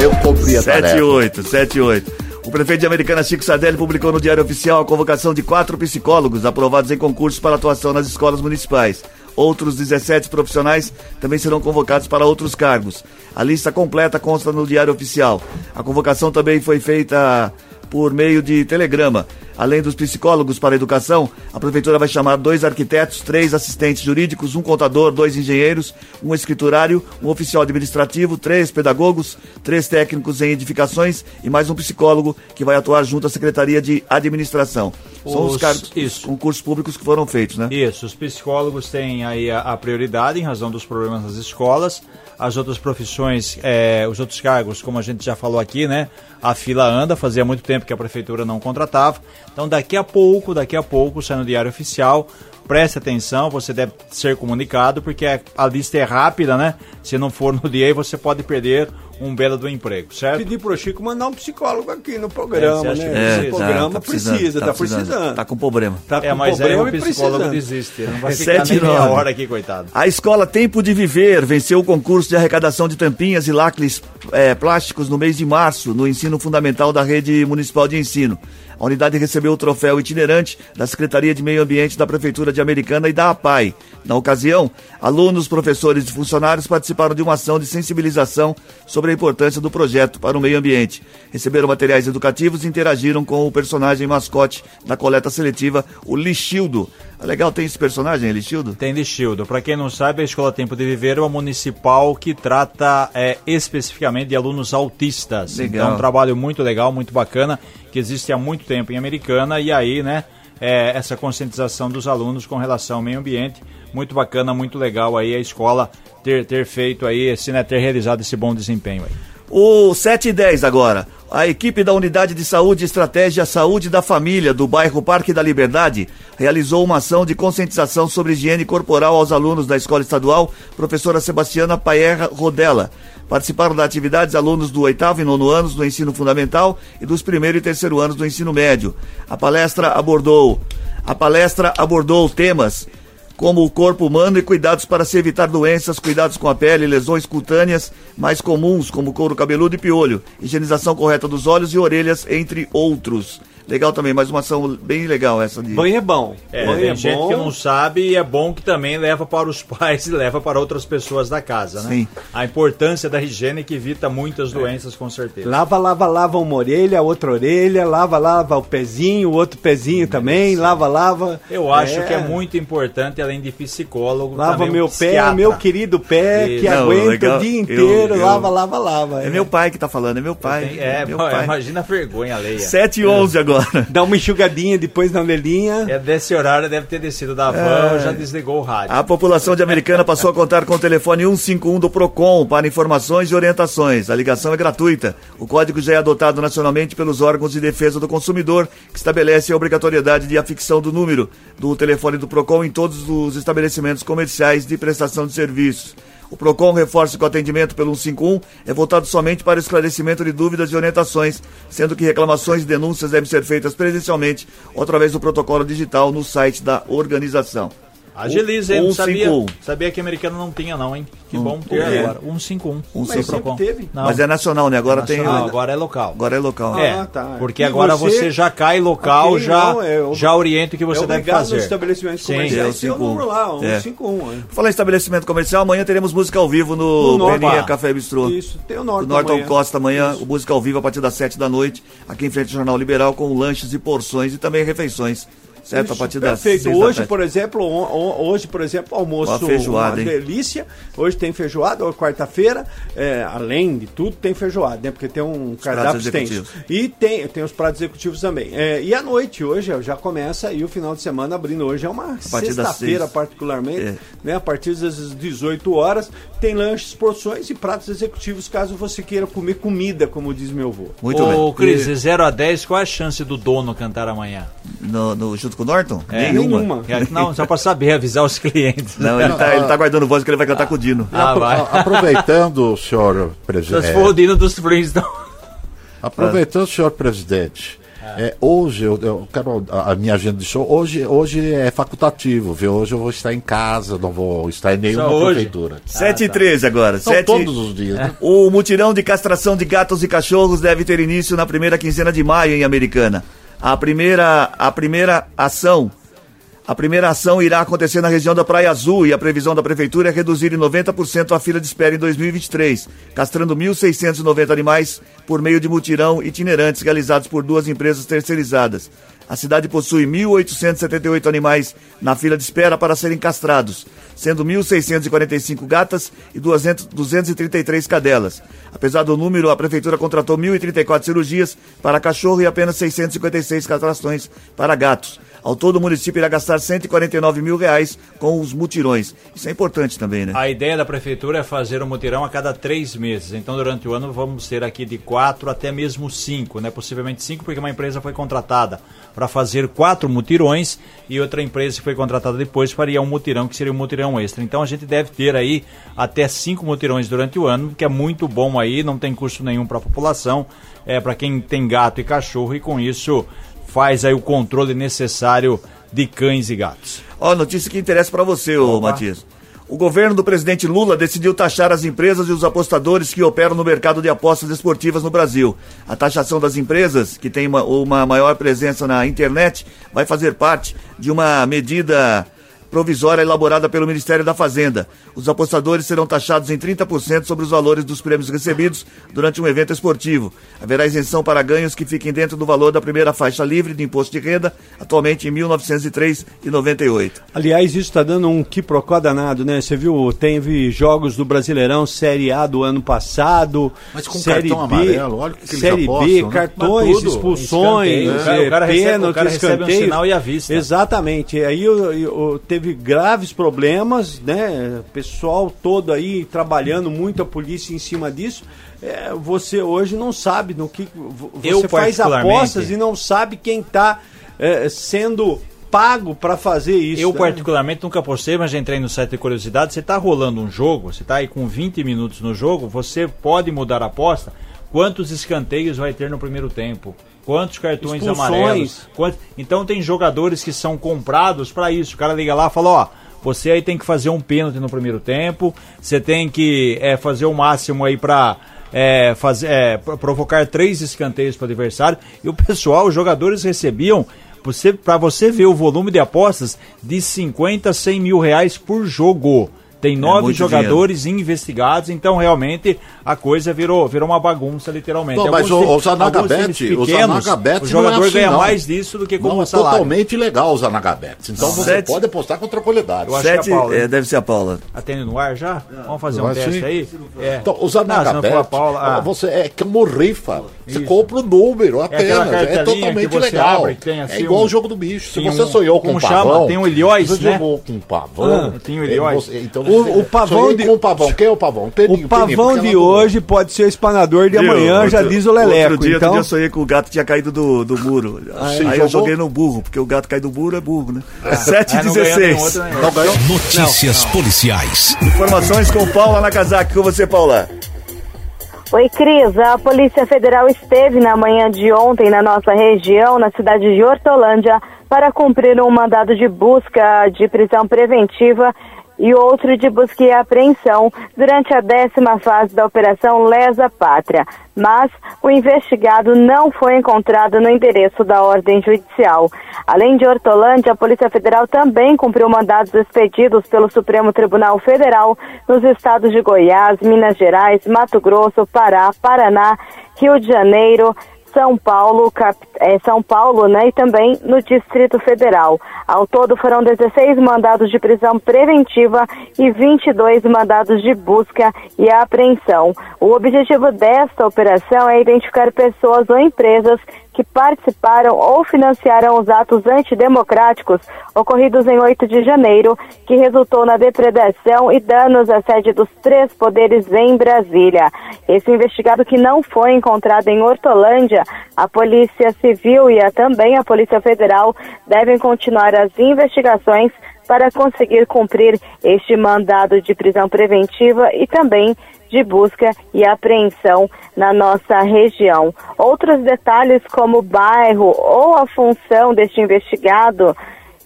Eu cumpri a 7 e tarefa. 8, 7 e 8. O prefeito de Americana, Chico Sardelli, publicou no Diário Oficial a convocação de quatro psicólogos aprovados em concursos para atuação nas escolas municipais. Outros 17 profissionais também serão convocados para outros cargos. A lista completa consta no Diário Oficial. A convocação também foi feita por meio de telegrama. Além dos psicólogos para a educação, a prefeitura vai chamar dois arquitetos, três assistentes jurídicos, um contador, dois engenheiros, um escriturário, um oficial administrativo, três pedagogos, três técnicos em edificações e mais um psicólogo que vai atuar junto à Secretaria de Administração. São os Os- cargos, isso. concursos públicos que foram feitos, né? Isso, os psicólogos têm aí a, a prioridade em razão dos problemas nas escolas. As outras profissões, é, os outros cargos, como a gente já falou aqui, né? A fila anda, fazia muito tempo que a prefeitura não contratava. Então daqui a pouco, daqui a pouco, sai no Diário Oficial. Preste atenção, você deve ser comunicado, porque a- a lista é rápida, né? Se não for no dia aí, você pode perder um belo do emprego, certo? Pedir pro Chico mandar um psicólogo aqui no programa, É, né? É, Esse programa precisando, precisa, tá, precisando. Tá Tá, com problema. com É, mas aí problema o e psicólogo precisando. desiste, não vai É ficar sete nem e meia hora aqui, coitado. A escola Tempo de Viver venceu o concurso de arrecadação de tampinhas e lacres eh, plásticos no mês de março, no ensino fundamental da rede municipal de ensino. A unidade recebeu o troféu itinerante da Secretaria de Meio Ambiente da Prefeitura de Americana e da APAI. Na ocasião, alunos, professores e funcionários participaram de uma ação de sensibilização sobre a importância do projeto para o meio ambiente. Receberam materiais educativos e interagiram com o personagem mascote da coleta seletiva, o Lixildo. Ah, Legal, tem esse personagem, Lixildo? Tem Lixildo. Para quem não sabe, a Escola Tempo de Viver é uma municipal que trata é, especificamente de alunos autistas. Legal. Então, é um trabalho muito legal, muito bacana, que existe há muito tempo em Americana. E aí, né, é, essa conscientização dos alunos com relação ao meio ambiente. Muito bacana, muito legal aí a escola ter, ter feito aí, esse, né, ter realizado esse bom desempenho aí. O 7 e 10 agora. A equipe da Unidade de Saúde e Estratégia Saúde da Família do bairro Parque da Liberdade realizou uma ação de conscientização sobre higiene corporal aos alunos da Escola Estadual Professora Sebastiana Paerra Rodella. Participaram da atividade alunos do oitavo e nono anos do ensino fundamental e dos primeiro e terceiro anos do ensino médio. A palestra abordou a palestra abordou temas como o corpo humano e cuidados para se evitar doenças, cuidados com a pele, lesões cutâneas mais comuns, como couro cabeludo e piolho, higienização correta dos olhos e orelhas, entre outros. Legal também, mais uma ação bem legal essa de. Banho é bom. É, Banho tem é gente bom. que não sabe e é bom que também leva para os <laughs> pais e leva para outras pessoas da casa, né? Sim. A importância da higiene que evita muitas doenças, com certeza. Lava, lava, lava uma orelha, outra orelha, lava, lava o pezinho, o outro pezinho também, lava, lava. Eu acho que é muito importante, além de psicólogo, Lava um meu pé, psiquiatra. meu querido pé, Isso. que Não, aguenta legal. o dia Eu- inteiro, eu- lava, lava, lava. É meu pai que tá falando, é meu pai. Tem- É, meu pai. imagina a vergonha alheia. 7 e 11 agora. Dá uma enxugadinha depois na orelhinha. É desse horário, deve ter descido da van, já desligou o rádio. A população de Americana passou a contar com o telefone 151 do PROCON para informações e orientações. A ligação é gratuita. O código já é adotado nacionalmente pelos órgãos de defesa do consumidor, que estabelece a obrigatoriedade de afixão do número do telefone do PROCON em todos os estabelecimentos comerciais de prestação de serviços. O PROCON reforça que o atendimento pelo 151 é voltado somente para esclarecimento de dúvidas e orientações, sendo que reclamações e denúncias devem ser feitas presencialmente ou através do protocolo digital no site da organização. Agiliza, hein? Não sabia, 151. sabia que americano não tinha, não, hein? Que bom ter quê? agora. 151. Um Mas sempre teve. Não, Mas é nacional, né? Agora tem. nacional, agora é local. Agora é local. É, Ah, tá. porque E agora você... você já cai local, já, não, é, já orienta o que você é deve fazer. nos estabelecimentos Sim. comerciais. É, o Esse é o 51. número lá, um É. 51. é. Falar em estabelecimento comercial, amanhã teremos música ao vivo no No. Peninha. Café Bistrô. Isso, tem o Norton Do Norton amanhã. Costa amanhã, o música ao vivo a partir das 7 da noite, aqui em frente ao Jornal Liberal, com lanches e porções e também refeições. Certo? a Isso, partir das perfeito. 6 da Hoje, por exemplo, on- on- hoje, por exemplo, almoço Uma feijoada, uma hein? delícia. Hoje tem feijoada, hoje quarta-feira, é, além de tudo, tem feijoada, né? Porque tem um cardápio extenso. E tem, tem os pratos executivos também. É, e à noite, hoje, já começa aí o final de semana abrindo. Hoje é uma sexta-feira, particularmente, É. né? A partir das 18 horas, tem lanches, porções e pratos executivos, caso você queira comer comida, como diz meu avô. Muito Ô, bem. Cris, de 0 a 10, qual é a chance do dono cantar amanhã? No, no, junto junto com o Norton? É, Nenhuma. É, Não, só pra saber, avisar os clientes. Não, ele tá, ele tá guardando voz que ele vai cantar com o Dino. Ah, Apro- vai. Aproveitando, senhor Só se presidente. for o Dino dos Flintstones. Aproveitando, senhor presidente. é, hoje eu, eu quero a, a minha agenda de show. Hoje, hoje é facultativo, viu? Hoje eu vou estar em casa, não vou estar em nenhuma Só hoje? prefeitura. 7 e 13 agora. São Sete- todos os dias. né? O mutirão de castração de gatos e cachorros deve ter início na primeira quinzena de maio em Americana. A primeira, a primeira ação, a primeira ação irá acontecer na região da Praia Azul e a previsão da prefeitura é reduzir em 90% a fila de espera em 2023, castrando 1.690 animais por meio de mutirão itinerantes realizados por duas empresas terceirizadas. A cidade possui 1.878 animais na fila de espera para serem castrados, sendo 1.645 gatas e 200 233 cadelas. Apesar do número, a prefeitura contratou 1.034 cirurgias para cachorro e apenas 656 castrações para gatos. Ao todo, o município irá gastar 149 mil reais com os mutirões. Isso é importante também, né? A ideia da prefeitura é fazer um mutirão a cada três meses. Então, durante o ano, vamos ter aqui de quatro até mesmo cinco, né? Possivelmente cinco, porque uma empresa foi contratada para fazer quatro mutirões e outra empresa que foi contratada depois faria um mutirão, que seria um mutirão extra. Então, a gente deve ter aí até cinco mutirões durante o ano, que é muito bom aí, não tem custo nenhum para a população, é para quem tem gato e cachorro e com isso faz aí o controle necessário de cães e gatos. Ó, notícia que interessa para você, ô Matias. O governo do presidente Lula decidiu taxar as empresas e os apostadores que operam no mercado de apostas esportivas no Brasil. A taxação das empresas, que tem uma, uma maior presença na internet, vai fazer parte de uma medida provisória elaborada pelo Ministério da Fazenda. Os apostadores serão taxados em 30% sobre os valores dos prêmios recebidos durante um evento esportivo. Haverá isenção para ganhos que fiquem dentro do valor da primeira faixa livre de imposto de renda, atualmente em R$ 1903,98. Aliás, isso está dando um quiprocó danado, né? Você viu, teve jogos do Brasileirão Série A do ano passado. Mas com Série cartão B, amarelo, olha o que que eles Série apostam, B, né? cartões, tudo, expulsões, escanteio. O cara- é, o cara recebe- o cara recebe um sinal e avista. Exatamente. Aí eu- eu- teve graves problemas, né? Pessoal todo aí trabalhando, muita polícia em cima disso. É, você hoje não sabe no que vo- Eu, você faz apostas e não sabe quem está sendo pago para fazer isso. Eu, né? particularmente, nunca postei, mas já entrei no site de curiosidade. Você está rolando um jogo, você está aí com 20 minutos no jogo, você pode mudar a aposta. Quantos escanteios vai ter no primeiro tempo? Quantos cartões Expulsões. amarelos? Quantos- Então tem jogadores que são comprados para isso. O cara liga lá e fala, ó, você aí tem que fazer um pênalti no primeiro tempo, você tem que é, fazer o máximo aí para é, fazer, é, pro- provocar três escanteios para o adversário. E o pessoal, os jogadores recebiam para você ver o volume de apostas de 50 a 100 mil reais por jogo. Tem nove muito jogadores investigados, então realmente a coisa virou, virou uma bagunça, literalmente. Não, mas Alguns o- o times- Zanagabet- alguns times o o não é jogador assim, ganha não. mais disso do que como Não, é salário. totalmente legal os anagabetes. Então você Sete- pode apostar com tranquilidade. Eu acho que é a Sete, Paula, é, deve ser a Paula. Atende no ar já? Vamos fazer um teste sim. aí? É. Então, Não, não a anagabetes, Paula, ah. você é como rifa. Você Isso. compra o número apenas. É, cartelinha totalmente legal. abre, tem assim é igual um- o jogo do bicho. Se você um- sonhou com um chama? pavão. Tem um Ilhóis, você né? jogou com um pavão. Ah, tem o Ilhóis. você- Então, O- o pavão de- com o pavão. Quem é o pavão? Peninho, O pavão Peninho, de hoje pode ser o espanador de amanhã, já Outro- diz o Leleco. Outro dia, então, outro dia eu sonhei que o gato tinha caído do, do muro. Aí, Sim, eu joguei no burro, porque o gato cai do burro é burro, né? Ah, 7 ganhou nenhum 16. outro, nenhum. Então ganhou. Notícias policiais. Informações com Paula Nakazaki. Com você, Paula. Oi, Cris. A Polícia Federal esteve na manhã de ontem na nossa região, na cidade de Hortolândia, para cumprir um mandado de busca de prisão preventiva e outro de busca e apreensão durante a décima fase da Operação Lesa Pátria. Mas o investigado não foi encontrado no endereço da ordem judicial. Além de Hortolândia, a Polícia Federal também cumpriu mandados expedidos pelo Supremo Tribunal Federal nos estados de Goiás, Minas Gerais, Mato Grosso, Pará, Paraná, Rio de Janeiro, são Paulo, eh, São Paulo, né, e também no Distrito Federal. Ao todo foram 16 mandados de prisão preventiva e 22 mandados de busca e apreensão. O objetivo desta operação é identificar pessoas ou empresas que participaram ou financiaram os atos antidemocráticos ocorridos em 8 de janeiro, que resultou na depredação e danos à sede dos três poderes em Brasília. Esse investigado que não foi encontrado em Hortolândia, a Polícia Civil e a, também a Polícia Federal devem continuar as investigações para conseguir cumprir este mandado de prisão preventiva e também de busca e apreensão na nossa região. Outros detalhes, como o bairro ou a função deste investigado,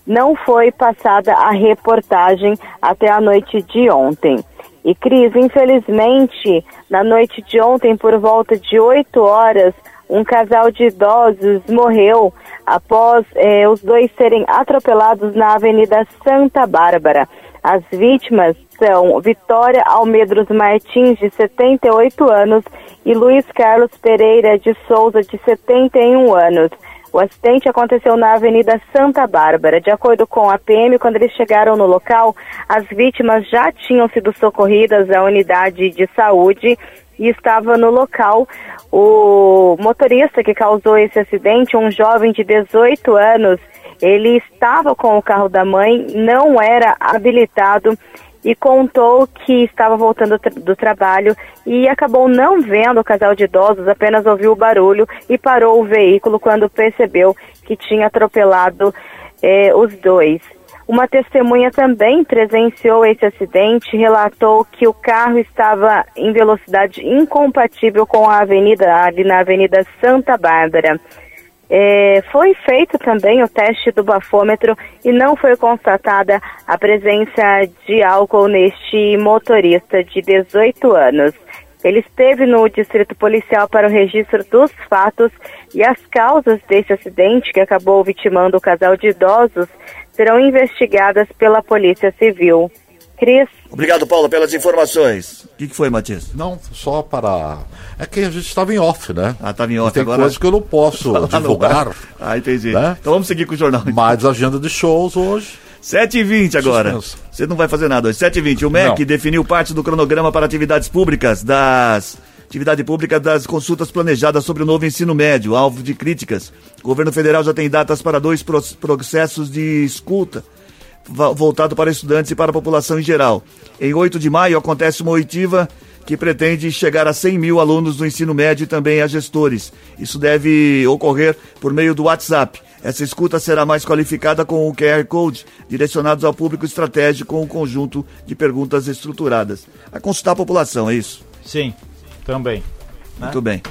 não foi passada a reportagem até a noite de ontem. E Cris, infelizmente, na noite de ontem, por volta de 8 horas, um casal de idosos morreu após eh, os dois serem atropelados na Avenida Santa Bárbara. As vítimas são Vitória Almedros Martins, de 78 anos, e Luiz Carlos Pereira de Souza, de 71 anos. O acidente aconteceu na Avenida Santa Bárbara. De acordo com a PM, quando eles chegaram no local, as vítimas já tinham sido socorridas à unidade de saúde e estava no local o motorista que causou esse acidente, um jovem de 18 anos. Ele estava com o carro da mãe, não era habilitado e contou que estava voltando do trabalho e acabou não vendo o casal de idosos, apenas ouviu o barulho e parou o veículo quando percebeu que tinha atropelado eh, os dois. Uma testemunha também presenciou esse acidente e relatou que o carro estava em velocidade incompatível com a avenida, ali na Avenida Santa Bárbara. É, foi feito também o teste do bafômetro e não foi constatada a presença de álcool neste motorista de 18 anos. Ele esteve no distrito policial para o registro dos fatos e as causas desse acidente que acabou vitimando o casal de idosos serão investigadas pela Polícia Civil. Cris. Obrigado, Paulo, pelas informações. O que, que, foi, Matias? Não, só para. É que a gente estava em off, né? Ah, estava em off. tem agora... coisas que eu não posso <laughs> divulgar. Ah, entendi. Né? Então vamos seguir com o jornal. Mais agenda de shows hoje. 7h20 agora. Você não vai fazer nada hoje. 7h20. O MEC não. definiu parte do cronograma para atividades públicas das. Atividade pública das consultas planejadas sobre o novo ensino médio, alvo de críticas. O governo federal já tem datas para dois processos de escuta voltado para estudantes e para a população em geral. Em 8 de maio acontece uma oitiva que pretende chegar a 100 mil alunos do ensino médio e também a gestores. Isso deve ocorrer por meio do WhatsApp. Essa escuta será mais qualificada com o QR Code, direcionados ao público estratégico com um conjunto de perguntas estruturadas. A consultar a população, é isso? Sim, também. Muito né? bem.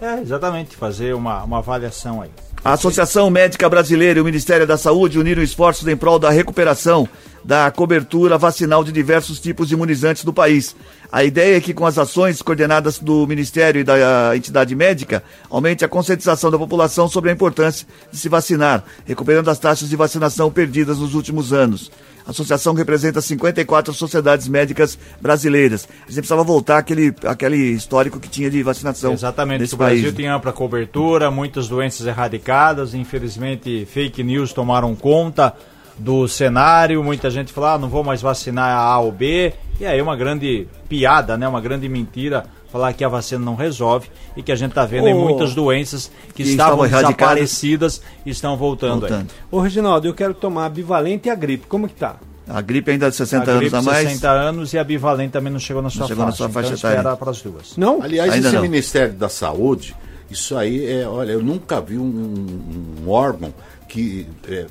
É, é, exatamente, fazer uma, uma avaliação aí. A Associação Médica Brasileira e o Ministério da Saúde uniram esforços em prol da recuperação da cobertura vacinal de diversos tipos de imunizantes do país. A ideia é que, com as ações coordenadas do Ministério e da entidade médica, aumente a conscientização da população sobre a importância de se vacinar, recuperando as taxas de vacinação perdidas nos últimos anos. A associação representa 54 sociedades médicas brasileiras. A gente precisava voltar aquele, aquele histórico que tinha de vacinação. Exatamente. Nesse o Brasil país. tem ampla cobertura, muitas doenças erradicadas. Infelizmente, fake news tomaram conta do cenário. Muita gente fala, ah, não vou mais vacinar a A ou B. E aí uma grande piada, né? Uma grande mentira falar que a vacina não resolve e que a gente está vendo oh, em muitas doenças que, que estavam desaparecidas e estão voltando. voltando. Ô Reginaldo, eu quero tomar a bivalente e a gripe. Como que tá? A gripe ainda de 60 a anos a mais? 60 anos e a bivalente também não chegou na sua não chegou faixa. Na sua faixa então espera para as duas. Não? Aliás, ainda esse não. Ministério da Saúde, isso aí é, olha, eu nunca vi um, um órgão que é,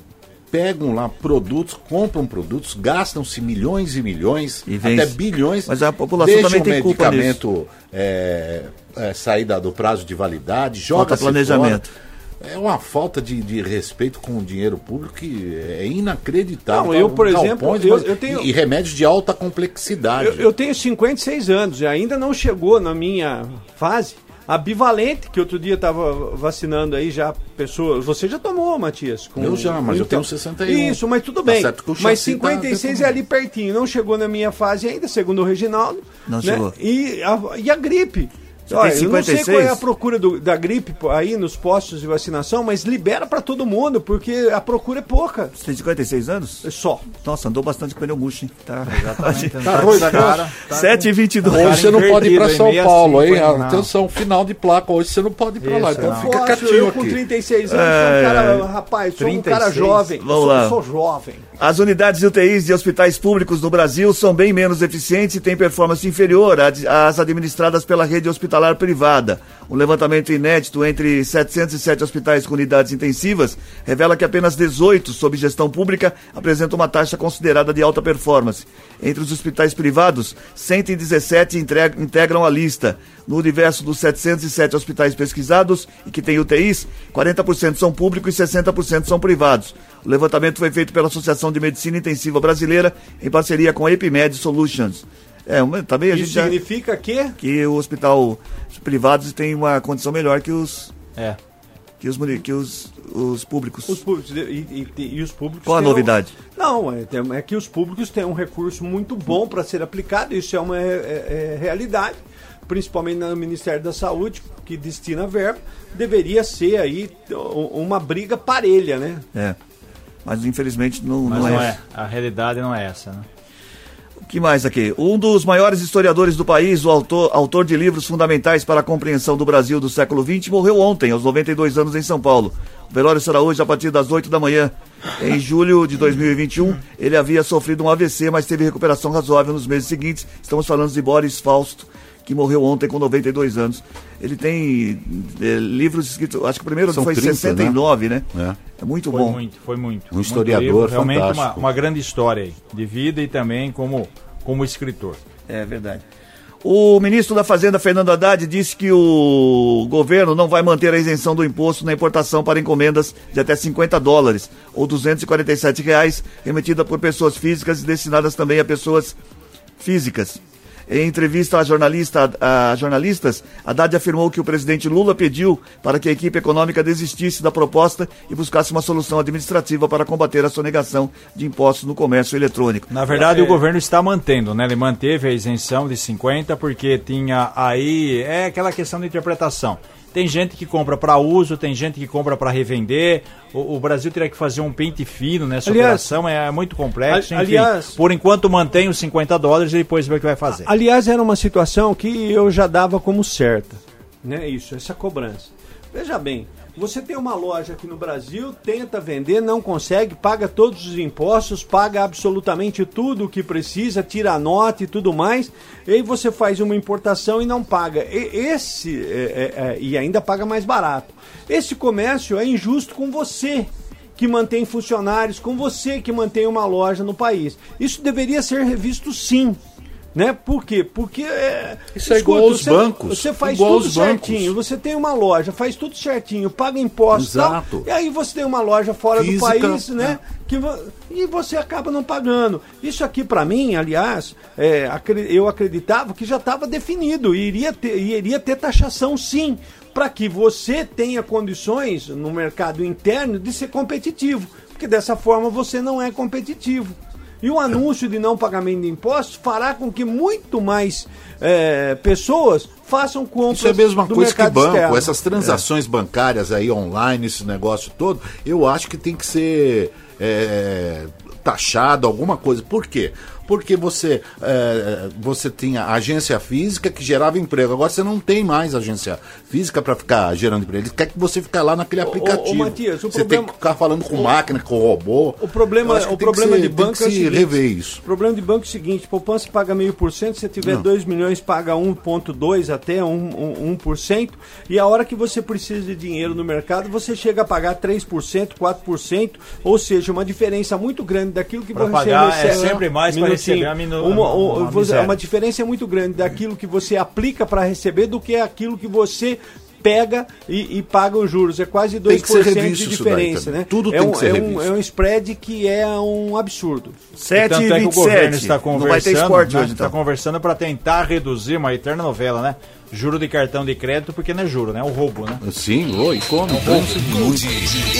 pegam lá produtos, compram produtos, gastam-se milhões e milhões, e até bilhões. Mas a população também tem culpa medicamento é, é, sair do prazo de validade, joga planejamento. Fora. É uma falta de, de, respeito com o dinheiro público que é inacreditável. Não, eu, por exemplo, eu, eu, tenho... E remédios de alta complexidade. Eu, eu tenho 56 anos e ainda não chegou na minha fase a bivalente, que outro dia estava vacinando aí já pessoas. Você já tomou, Matias? Com... Eu já, mas então, eu tenho 61. Isso, mas tudo bem. Tá mas 56 tá é ali pertinho. Não chegou na minha fase ainda, segundo o Reginaldo. Não né? chegou. E a, e a gripe. Você Olha, tem eu não sei 56? qual é a procura do- da gripe aí nos postos de vacinação, mas libera pra todo mundo, porque a procura é pouca. Você tem 56 anos? É só. Nossa, andou bastante com pneu murcho, hein? Tá, Tá ruim da cara. 7 e 22 Hoje você não pode ir pra invertido, São em meia Paulo, hein? não. Atenção, final de placa. Hoje você não pode ir pra lá. Então não. fica Posso, quietinho eu com aqui. 36 anos, sou um cara, rapaz, sou um cara 36? jovem. Vamos sou, lá. sou jovem. As unidades de UTIs de hospitais públicos no Brasil são bem menos eficientes e têm performance inferior às- às administradas pela rede hospitalar privada. Um levantamento inédito entre 707 hospitais com unidades intensivas revela que apenas 18, sob gestão pública, apresentam uma taxa considerada de alta performance. Entre os hospitais privados, 117 entreg- integram a lista. No universo dos 707 hospitais pesquisados e que têm UTIs, 40% são públicos e 60% são privados. O levantamento foi feito pela Associação de Medicina Intensiva Brasileira em parceria com a Epimed Solutions. É, uma- também a gente Isso já, significa que que o hospital os privados tem uma condição melhor que os É. que os que os, os públicos. os públicos e, e- e os públicos Qual a têm um- novidade? Não, é, é que os públicos têm um recurso muito bom para ser aplicado, isso é uma é- é- é realidade, principalmente no Ministério da Saúde, que destina verba, deveria ser aí uma briga parelha, né? É. Mas infelizmente não, Mas não, não é. é. A realidade não é essa, né? Que mais aqui? Um dos maiores historiadores do país, o autor, autor de livros fundamentais para a compreensão do Brasil do século XX, morreu ontem, aos 92 anos, em São Paulo. O velório será hoje a partir das 8 da manhã. Em julho de 2021, ele havia sofrido um AVC, mas teve recuperação razoável nos meses seguintes. Estamos falando de Boris Fausto, que morreu ontem com 92 anos. Ele tem eh, livros escritos, acho que o primeiro São foi em 30, 69, né? É. É muito Foi bom. muito, foi muito. Um Muito historiador livro, Realmente uma, fantástico. uma grande história aí, de vida e também como, como escritor. É verdade. O ministro da Fazenda, Fernando Haddad, disse que o governo não vai manter a isenção do imposto na importação para encomendas de até 50 dólares, ou 247 reais, remetida por pessoas físicas e destinadas também a pessoas físicas. Em entrevista a, jornalista, a jornalistas, Haddad afirmou que o presidente Lula pediu para que a equipe econômica desistisse da proposta e buscasse uma solução administrativa para combater a sonegação de impostos no comércio eletrônico. Na verdade, o governo está mantendo, né? Ele manteve a isenção de 50 porque tinha aí é aquela questão de interpretação. Tem gente que compra para uso, tem gente que compra para revender. O, o Brasil teria que fazer um pente fino nessa Aliás- operação, é muito complexo. Enfim, aliás- por enquanto mantém os 50 dólares e depois vê o que vai fazer. Aliás, era uma situação que eu já dava como certa, né? Isso, essa cobrança. Veja bem, você tem uma loja aqui no Brasil, tenta vender, não consegue, paga todos os impostos, paga absolutamente tudo o que precisa, tira a nota e tudo mais, e aí você faz uma importação e não paga. E, esse é, é, é, e ainda paga mais barato. Esse comércio é injusto com você que mantém funcionários, com você que mantém uma loja no país. Isso deveria ser revisto sim. Né? Por quê? Porque. É, Isso é igual aos você, bancos, Você faz igual tudo bancos. certinho. Você tem uma loja, faz tudo certinho, paga impostos e tal, Exato. E aí você tem uma loja fora Física, do país, né? Que, vo- e você acaba não pagando. Isso aqui, para mim, aliás, é, eu acreditava que já estava definido. E iria ter, e iria ter taxação sim. Para que você tenha condições no mercado interno de ser competitivo. Porque dessa forma você não é competitivo. E o anúncio de não pagamento de impostos fará com que muito mais eh, pessoas façam compras Isso é a mesma coisa que banco, externo. essas transações bancárias aí online, esse negócio todo, eu acho que tem que ser é, taxado, alguma coisa. Por quê? Porque você, é, você tinha agência física que gerava emprego. Agora você não tem mais agência física para ficar gerando emprego. Ele quer que você fique lá naquele ô, aplicativo. Matias, o você problema- tem que ficar falando com máquina, com robô. O problema, que o tem que problema ser- de tem banco que é o se seguinte, rever isso. O problema de banco é o seguinte, poupança paga meio por cento, se tiver 2 milhões paga 1.2 até 1, 1%, e a hora que você precisa de dinheiro no mercado, você chega a pagar 3%, 4%, ou seja, uma diferença muito grande daquilo que Pra você pagar é recebe. sempre mais pra Minutinho. receber a minu- uma, uma uma, você- miséria. uma diferença muito grande daquilo que você aplica para receber do que aquilo que você pega e, e paga os juros. É quase 2% Tem que ser revisto de diferença, né? Tudo é tem um, que ser é um, é um spread que é um absurdo. 7 Tanto e é que o governo 27. está Não vai ter conversando, esporte né? hoje, Está então. conversando para tentar reduzir uma eterna novela, né? Juro de cartão de crédito, porque não é juro, né? É o roubo, né? Sim, oi, como? Gold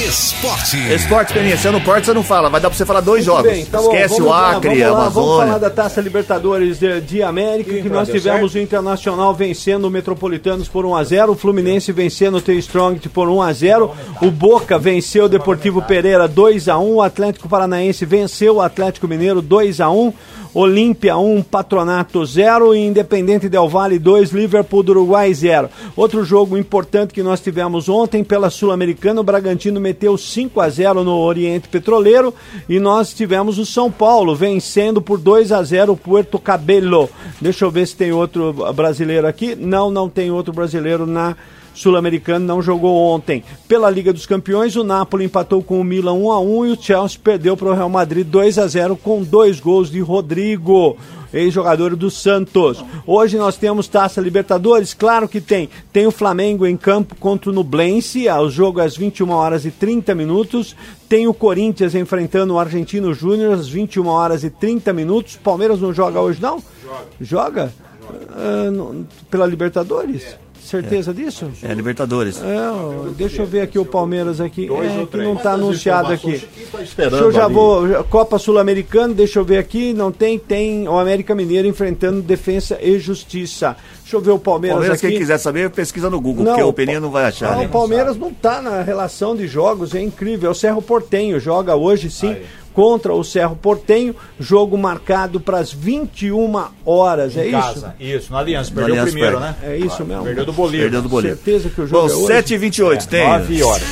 Esporte. Esporte, Peninha, se eu não porto, você não fala. Vai dar pra você falar dois jogos. Bem, tá bom, Esquece vamos o lá, Acre, vamos a lá, Vamos falar da Taça Libertadores de, de América, que nós tivemos o Internacional vencendo o Metropolitanos por 1x0, o Fluminense vencendo o T-Strong por 1x0, o Boca venceu o Deportivo Pereira 2x1, o Atlético Paranaense venceu o Atlético Mineiro 2x1, Olímpia 1, Patronato 0 e Independente Del Valle 2, Liverpool do Uruguai 0. Outro jogo importante que nós tivemos ontem pela Sul-Americana, o Bragantino meteu 5 a 0 no Oriente Petroleiro e nós tivemos o São Paulo vencendo por 2 a 0 o Puerto Cabello. Deixa eu ver se tem outro brasileiro aqui. Não, não tem outro brasileiro na Sul-Americano não jogou ontem. Pela Liga dos Campeões, o Napoli empatou com o Milan 1 a 1 e o Chelsea perdeu para o Real Madrid 2 a 0 com dois gols de Rodrigo, ex-jogador do Santos. Hoje nós temos Taça Libertadores, claro que tem. Tem o Flamengo em campo contra o Nublense, o jogo às 21 horas e 30 minutos. Tem o Corinthians enfrentando o Argentino Júnior às 21 horas e 30 minutos. Palmeiras não joga hoje não? Joga. Ah, não- pela Libertadores? Certeza disso? É, Libertadores. É, deixa eu ver aqui o Palmeiras aqui. É, que não está anunciado aqui. Tá Deixa eu já vou. Copa Sul-Americana, deixa eu ver aqui. Não tem, tem o América Mineiro enfrentando Defensa e Justiça. Deixa eu ver o Palmeiras, Palmeiras, aqui. quem quiser saber, pesquisa no Google, Não, porque o Peninha não vai achar. Não, né? o Palmeiras não está na relação de jogos, é incrível. É o Cerro Portenho joga hoje sim contra o Cerro Portenho, jogo marcado para as 21 horas, é Em isso? casa. Isso, no Aliança. Perdeu o Aliança primeiro, perde. né? É isso mesmo. Perdeu do Bolívar. Perdeu do Bolívar. Certeza que o jogo Bom, é hoje? 7h28 tem. 9 horas.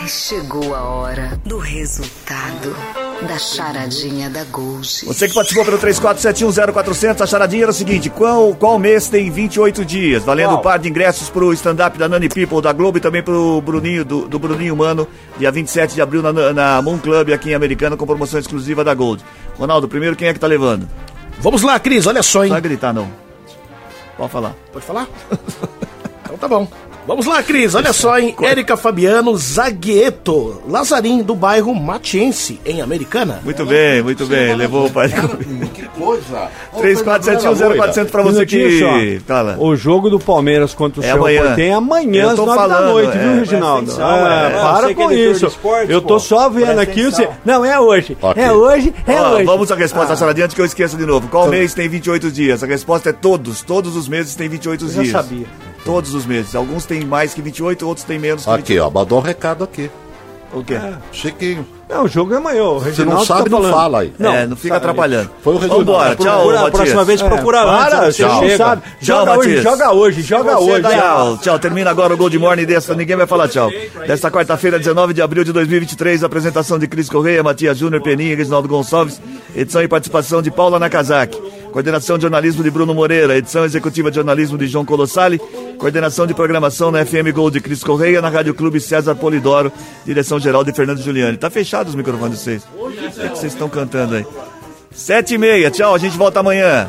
Ai, chegou a hora do resultado da charadinha da Gold. Você que participou pelo 34710400, a charadinha era o seguinte: qual, qual mês tem 28 dias? Valendo Qual? um par de ingressos pro stand-up da Nani People da Globo e também pro Bruninho, do, do Bruninho Mano, dia 27 de abril na, na Moon Club aqui em Americana, com promoção exclusiva da Gold. Ronaldo, primeiro quem é que tá levando? Vamos lá, Cris, olha só, hein? Não vai gritar, não. Pode falar. Pode falar? <laughs> então tá bom. Vamos lá, Cris, olha só, hein? Érica Fabiano Zagueto, Lazarim, do bairro Matiense, em Americana. Muito bem, muito bem. Levou o pai de <laughs> Que coisa. 34710400 pra você que. Fala. O jogo do Palmeiras contra o É Cerro amanhã. É Eu às tô 9 da falando, noite, é. viu, Reginaldo? Presta atenção, É, é. para é com isso. eu tô só vendo aqui. Não, é hoje. É hoje, é hoje. vamos à resposta da charadinha antes que eu esqueça de novo. Qual mês tem 28 dias? A resposta é todos. Todos os meses têm 28 Eu já dias. sabia. Todos os meses. Alguns têm mais que 28, outros têm menos que Aqui, ó, mandou um recado aqui. 28. O quê? Chiquinho. Não, o jogo é amanhã. O Você Reginaldo não sabe, tá não falando. fala aí. é, não fica atrapalhando. Foi o resultado. Vambora, tchau, Procura, a Matias. próxima vez procura É, antes. para, você não chega. sabe. Tchau, Joga hoje, Matias. joga hoje, joga hoje. Tchau, tchau. Termina agora o Gold Morning desta. Ninguém vai falar tchau. Desta quarta-feira, 19 de abril de 2023, apresentação de Cris Correia, Matias Júnior, Peninha, Reginaldo Gonçalves, edição e participação de Paula Nakazaki, coordenação de jornalismo de Bruno Moreira, edição executiva de jornalismo de João Colossali, coordenação de programação na FM Gold de Cris Correia, na Rádio Clube César Polidoro, direção geral de Fernando Giuliani. Tá fechado os microfones de vocês. O que vocês estão cantando aí? Sete e meia, tchau, a gente volta amanhã.